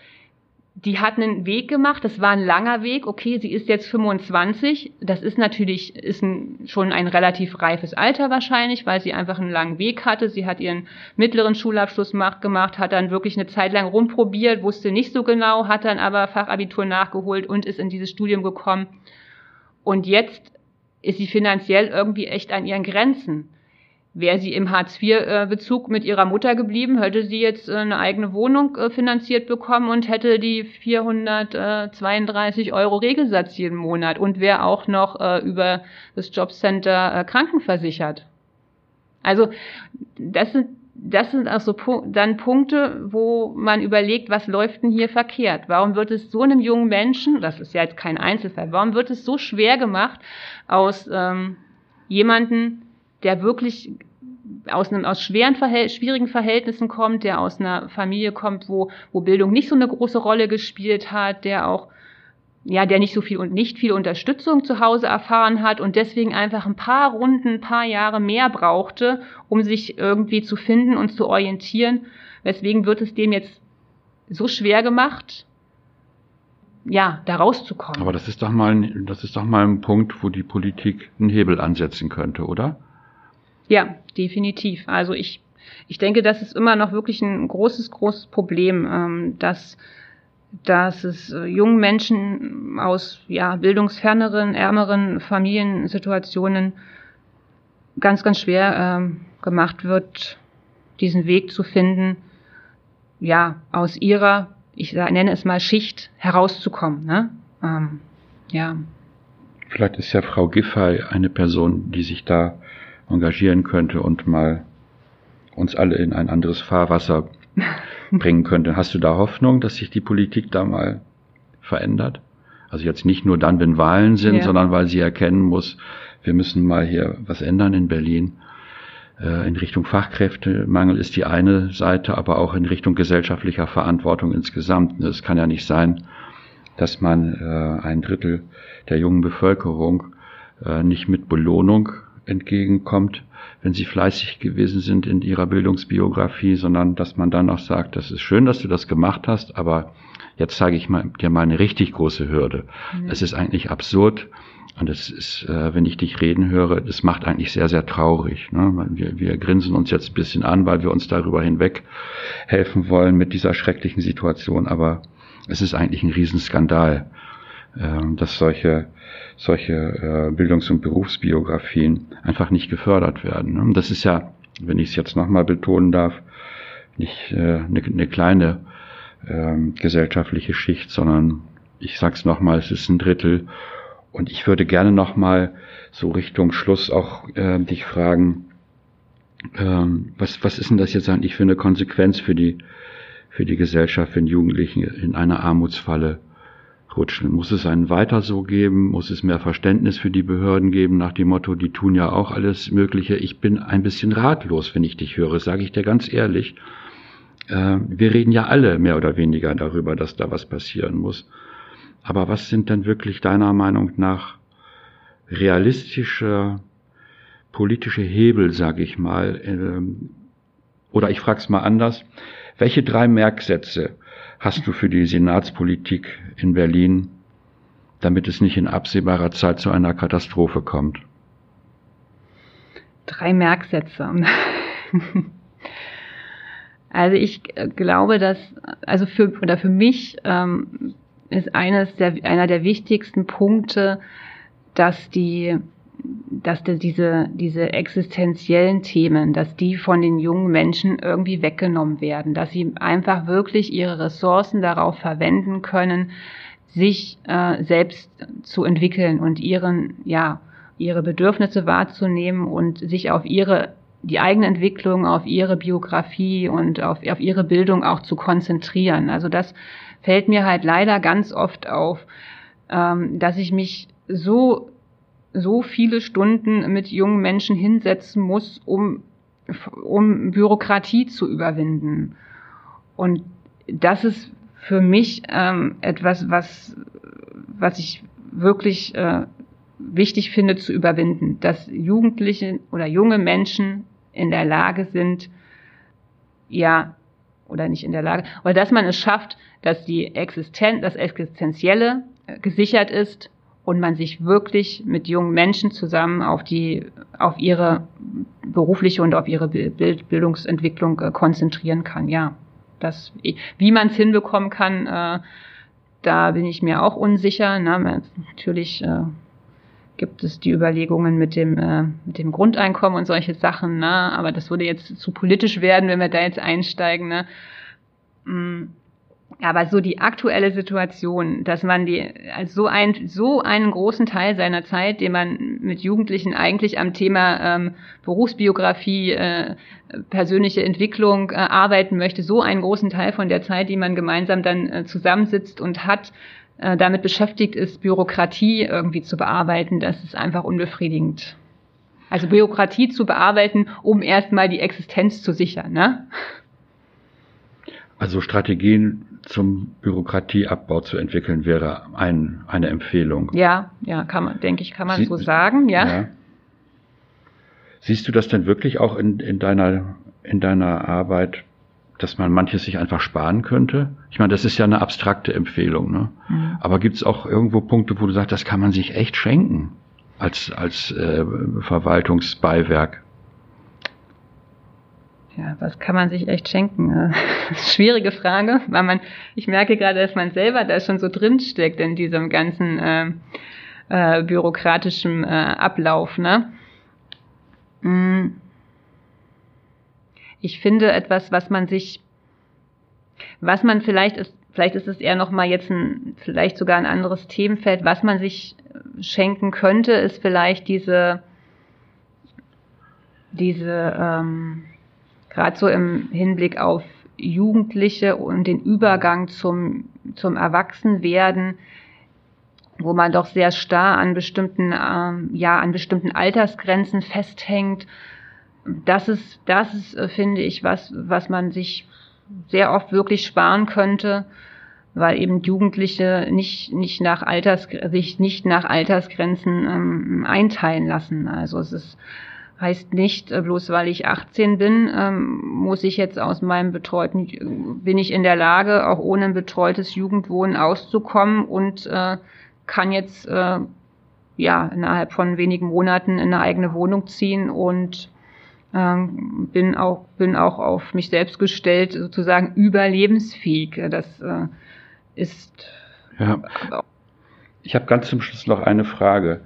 die hat einen Weg gemacht, das war ein langer Weg, okay, sie ist jetzt 25, das ist natürlich, ist ein, schon ein relativ reifes Alter wahrscheinlich, weil sie einfach einen langen Weg hatte, sie hat ihren mittleren Schulabschluss gemacht, hat dann wirklich eine Zeit lang rumprobiert, wusste nicht so genau, hat dann aber Fachabitur nachgeholt und ist in dieses Studium gekommen. Und jetzt ist sie finanziell irgendwie echt an ihren Grenzen. Wäre sie im Hartz-IV-Bezug mit ihrer Mutter geblieben, hätte sie jetzt äh, eine eigene Wohnung äh, finanziert bekommen und hätte die 432 Euro Regelsatz jeden Monat und wäre auch noch äh, über das Jobcenter krankenversichert. Also das sind das sind auch dann Punkte, wo man überlegt, was läuft denn hier verkehrt? Warum wird es so einem jungen Menschen, das ist ja jetzt kein Einzelfall, warum wird es so schwer gemacht, aus ähm, jemanden der wirklich aus einem aus schweren Verhält schwierigen Verhältnissen kommt, der aus einer Familie kommt, wo wo Bildung nicht so eine große Rolle gespielt hat, der auch ja, der nicht so viel und nicht viel Unterstützung zu Hause erfahren hat und deswegen einfach ein paar Runden, ein paar Jahre mehr brauchte, um sich irgendwie zu finden und zu orientieren. Weswegen wird es dem jetzt so schwer gemacht, ja, da rauszukommen. Aber das ist doch mal, das ist doch mal ein Punkt, wo die Politik einen Hebel ansetzen könnte, oder? Ja, definitiv. Also ich, ich denke, das ist immer noch wirklich ein großes, großes Problem, ähm, dass, dass es äh, jungen Menschen aus ja, bildungsferneren, ärmeren Familiensituationen ganz, ganz schwer ähm, gemacht wird, diesen Weg zu finden, ja, aus ihrer, ich nenne es mal Schicht herauszukommen. Ne? Ähm, ja. Vielleicht ist ja Frau Giffey eine Person, die sich da engagieren könnte und mal uns alle in ein anderes Fahrwasser [laughs] bringen könnte. Hast du da Hoffnung, dass sich die Politik da mal verändert? Also jetzt nicht nur dann, wenn Wahlen sind, ja. sondern weil sie erkennen muss, wir müssen mal hier was ändern in Berlin. Äh, in Richtung Fachkräftemangel ist die eine Seite, aber auch in Richtung gesellschaftlicher Verantwortung insgesamt. Es kann ja nicht sein, dass man äh, ein Drittel der jungen Bevölkerung äh, nicht mit Belohnung entgegenkommt, wenn sie fleißig gewesen sind in ihrer Bildungsbiografie, sondern dass man dann auch sagt, das ist schön, dass du das gemacht hast, aber jetzt zeige ich mal, dir mal eine richtig große Hürde. Mhm. Es ist eigentlich absurd und es ist, äh, wenn ich dich reden höre, das macht eigentlich sehr, sehr traurig. Ne? Wir, wir grinsen uns jetzt ein bisschen an, weil wir uns darüber hinweg helfen wollen mit dieser schrecklichen Situation, aber es ist eigentlich ein Riesenskandal, äh, dass solche solche äh, Bildungs- und Berufsbiografien einfach nicht gefördert werden. Und das ist ja, wenn ich es jetzt nochmal betonen darf, nicht äh, eine, eine kleine äh, gesellschaftliche Schicht, sondern ich sag's nochmal, es ist ein Drittel. Und ich würde gerne nochmal so Richtung Schluss auch äh, dich fragen, ähm, was, was ist denn das jetzt eigentlich für eine Konsequenz für die, für die Gesellschaft, wenn Jugendlichen in einer Armutsfalle rutschen. Muss es einen weiter so geben? Muss es mehr Verständnis für die Behörden geben nach dem Motto, die tun ja auch alles Mögliche. Ich bin ein bisschen ratlos, wenn ich dich höre, sage ich dir ganz ehrlich. Äh, wir reden ja alle mehr oder weniger darüber, dass da was passieren muss. Aber was sind denn wirklich deiner Meinung nach realistische politische Hebel, sage ich mal? Ähm, oder ich frage es mal anders. Welche drei Merksätze hast du für die Senatspolitik in Berlin, damit es nicht in absehbarer Zeit zu einer Katastrophe kommt? Drei Merksätze. Also ich glaube, dass also für oder für mich ähm, ist eines der einer der wichtigsten Punkte, dass die dass diese, diese existenziellen Themen, dass die von den jungen Menschen irgendwie weggenommen werden, dass sie einfach wirklich ihre Ressourcen darauf verwenden können, sich äh, selbst zu entwickeln und ihren, ja, ihre Bedürfnisse wahrzunehmen und sich auf ihre, die eigene Entwicklung, auf ihre Biografie und auf, auf ihre Bildung auch zu konzentrieren. Also das fällt mir halt leider ganz oft auf, ähm, dass ich mich so so viele Stunden mit jungen Menschen hinsetzen muss, um um Bürokratie zu überwinden. Und das ist für mich ähm, etwas, was, was ich wirklich äh, wichtig finde zu überwinden, dass Jugendliche oder junge Menschen in der Lage sind, ja, oder nicht in der Lage, aber dass man es schafft, dass die Existenz, das Existenzielle äh, gesichert ist und man sich wirklich mit jungen Menschen zusammen auf die, auf ihre berufliche und auf ihre Bild, Bildungsentwicklung äh, konzentrieren kann. Ja, das, wie man es hinbekommen kann, äh, da bin ich mir auch unsicher. Ne? Natürlich äh, gibt es die Überlegungen mit dem, äh, mit dem Grundeinkommen und solche Sachen, ne? aber das würde jetzt zu politisch werden, wenn wir da jetzt einsteigen. Ne? Mm. Aber so die aktuelle Situation, dass man die, also so, ein, so einen großen Teil seiner Zeit, den man mit Jugendlichen eigentlich am Thema ähm, Berufsbiografie, äh, persönliche Entwicklung äh, arbeiten möchte, so einen großen Teil von der Zeit, die man gemeinsam dann äh, zusammensitzt und hat, äh, damit beschäftigt ist, Bürokratie irgendwie zu bearbeiten, das ist einfach unbefriedigend. Also Bürokratie zu bearbeiten, um erstmal die Existenz zu sichern, ne? Also Strategien zum Bürokratieabbau zu entwickeln wäre ein, eine Empfehlung. Ja, ja, kann man, denke ich, kann man Sie, so sagen, ja. ja. Siehst du das denn wirklich auch in, in deiner, in deiner Arbeit, dass man manches sich einfach sparen könnte? Ich meine, das ist ja eine abstrakte Empfehlung, ne? Mhm. Aber gibt es auch irgendwo Punkte, wo du sagst, das kann man sich echt schenken als, als äh, Verwaltungsbeiwerk? Ja, was kann man sich echt schenken? [laughs] Schwierige Frage, weil man, ich merke gerade, dass man selber da schon so drin steckt in diesem ganzen äh, äh, bürokratischen äh, Ablauf. Ne? Mm. Ich finde etwas, was man sich, was man vielleicht ist, vielleicht ist es eher noch mal jetzt ein, vielleicht sogar ein anderes Themenfeld, was man sich schenken könnte, ist vielleicht diese, diese ähm, gerade so im Hinblick auf Jugendliche und den Übergang zum, zum Erwachsenwerden, wo man doch sehr starr an bestimmten, ähm, ja, an bestimmten Altersgrenzen festhängt. Das ist, das ist, äh, finde ich, was, was man sich sehr oft wirklich sparen könnte, weil eben Jugendliche nicht, nicht nach Alters, sich nicht nach Altersgrenzen ähm, einteilen lassen. Also es ist, Heißt nicht, äh, bloß weil ich 18 bin, ähm, muss ich jetzt aus meinem betreuten, bin ich in der Lage, auch ohne ein betreutes Jugendwohnen auszukommen und äh, kann jetzt äh, ja innerhalb von wenigen Monaten in eine eigene Wohnung ziehen und ähm, bin auch bin auch auf mich selbst gestellt, sozusagen überlebensfähig. Das äh, ist ja. Ich habe ganz zum Schluss noch eine Frage.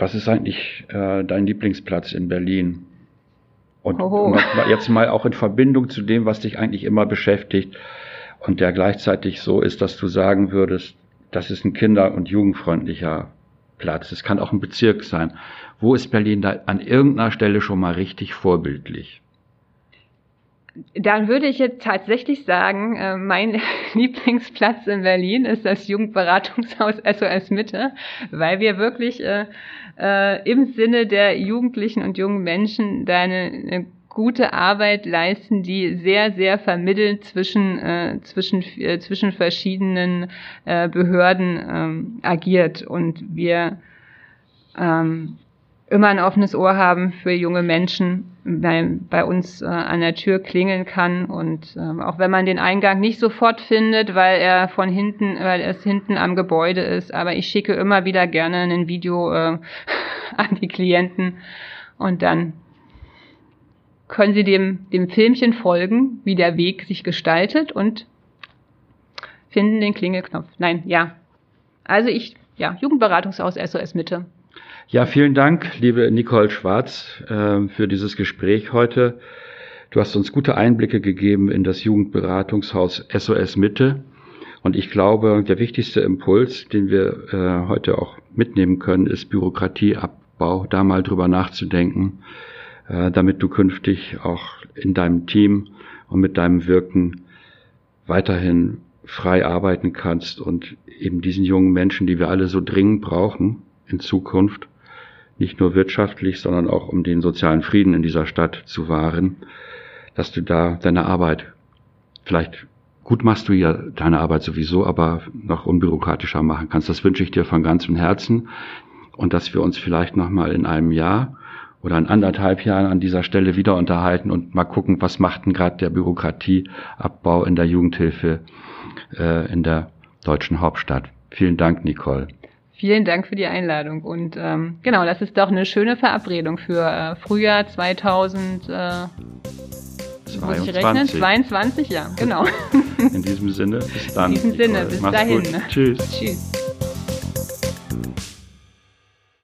Was ist eigentlich äh, dein Lieblingsplatz in Berlin? Und, und jetzt mal auch in Verbindung zu dem, was dich eigentlich immer beschäftigt und der gleichzeitig so ist, dass du sagen würdest, das ist ein kinder- und jugendfreundlicher Platz. Es kann auch ein Bezirk sein. Wo ist Berlin da an irgendeiner Stelle schon mal richtig vorbildlich? Dann würde ich jetzt tatsächlich sagen, äh, mein [laughs] Lieblingsplatz in Berlin ist das Jugendberatungshaus SOS Mitte, weil wir wirklich äh, äh, im Sinne der Jugendlichen und jungen Menschen da eine, eine gute Arbeit leisten, die sehr, sehr vermittelnd zwischen, zwischen, zwischen verschiedenen Behörden ähm, agiert. Und wir ähm, immer ein offenes Ohr haben für junge Menschen, bei, bei uns äh, an der Tür klingeln kann und ähm, auch wenn man den Eingang nicht sofort findet, weil er von hinten, weil es hinten am Gebäude ist, aber ich schicke immer wieder gerne ein Video äh, [laughs] an die Klienten und dann können sie dem, dem Filmchen folgen, wie der Weg sich gestaltet und finden den Klingelknopf. Nein, ja. Also ich, ja, Jugendberatungshaus SOS Mitte. Ja, vielen Dank, liebe Nicole Schwarz, äh, für dieses Gespräch heute. Du hast uns gute Einblicke gegeben in das Jugendberatungshaus SOS Mitte. Und ich glaube, der wichtigste Impuls, den wir äh, heute auch mitnehmen können, ist Bürokratieabbau, da mal drüber nachzudenken, äh, damit du künftig auch in deinem Team und mit deinem Wirken weiterhin frei arbeiten kannst und eben diesen jungen Menschen, die wir alle so dringend brauchen in Zukunft, nicht nur wirtschaftlich, sondern auch um den sozialen Frieden in dieser Stadt zu wahren, dass du da deine Arbeit vielleicht gut machst du ja deine Arbeit sowieso, aber noch unbürokratischer machen kannst. Das wünsche ich dir von ganzem Herzen und dass wir uns vielleicht noch mal in einem Jahr oder in anderthalb Jahren an dieser Stelle wieder unterhalten und mal gucken, was macht denn gerade der Bürokratieabbau in der Jugendhilfe äh, in der deutschen Hauptstadt. Vielen Dank, Nicole. Vielen Dank für die Einladung. Und ähm, genau, das ist doch eine schöne Verabredung für äh, Frühjahr 2000. Äh, 22. 22, ja, genau. In diesem Sinne, bis dann. In diesem Sinne, bis dahin. Gut. Tschüss. Tschüss.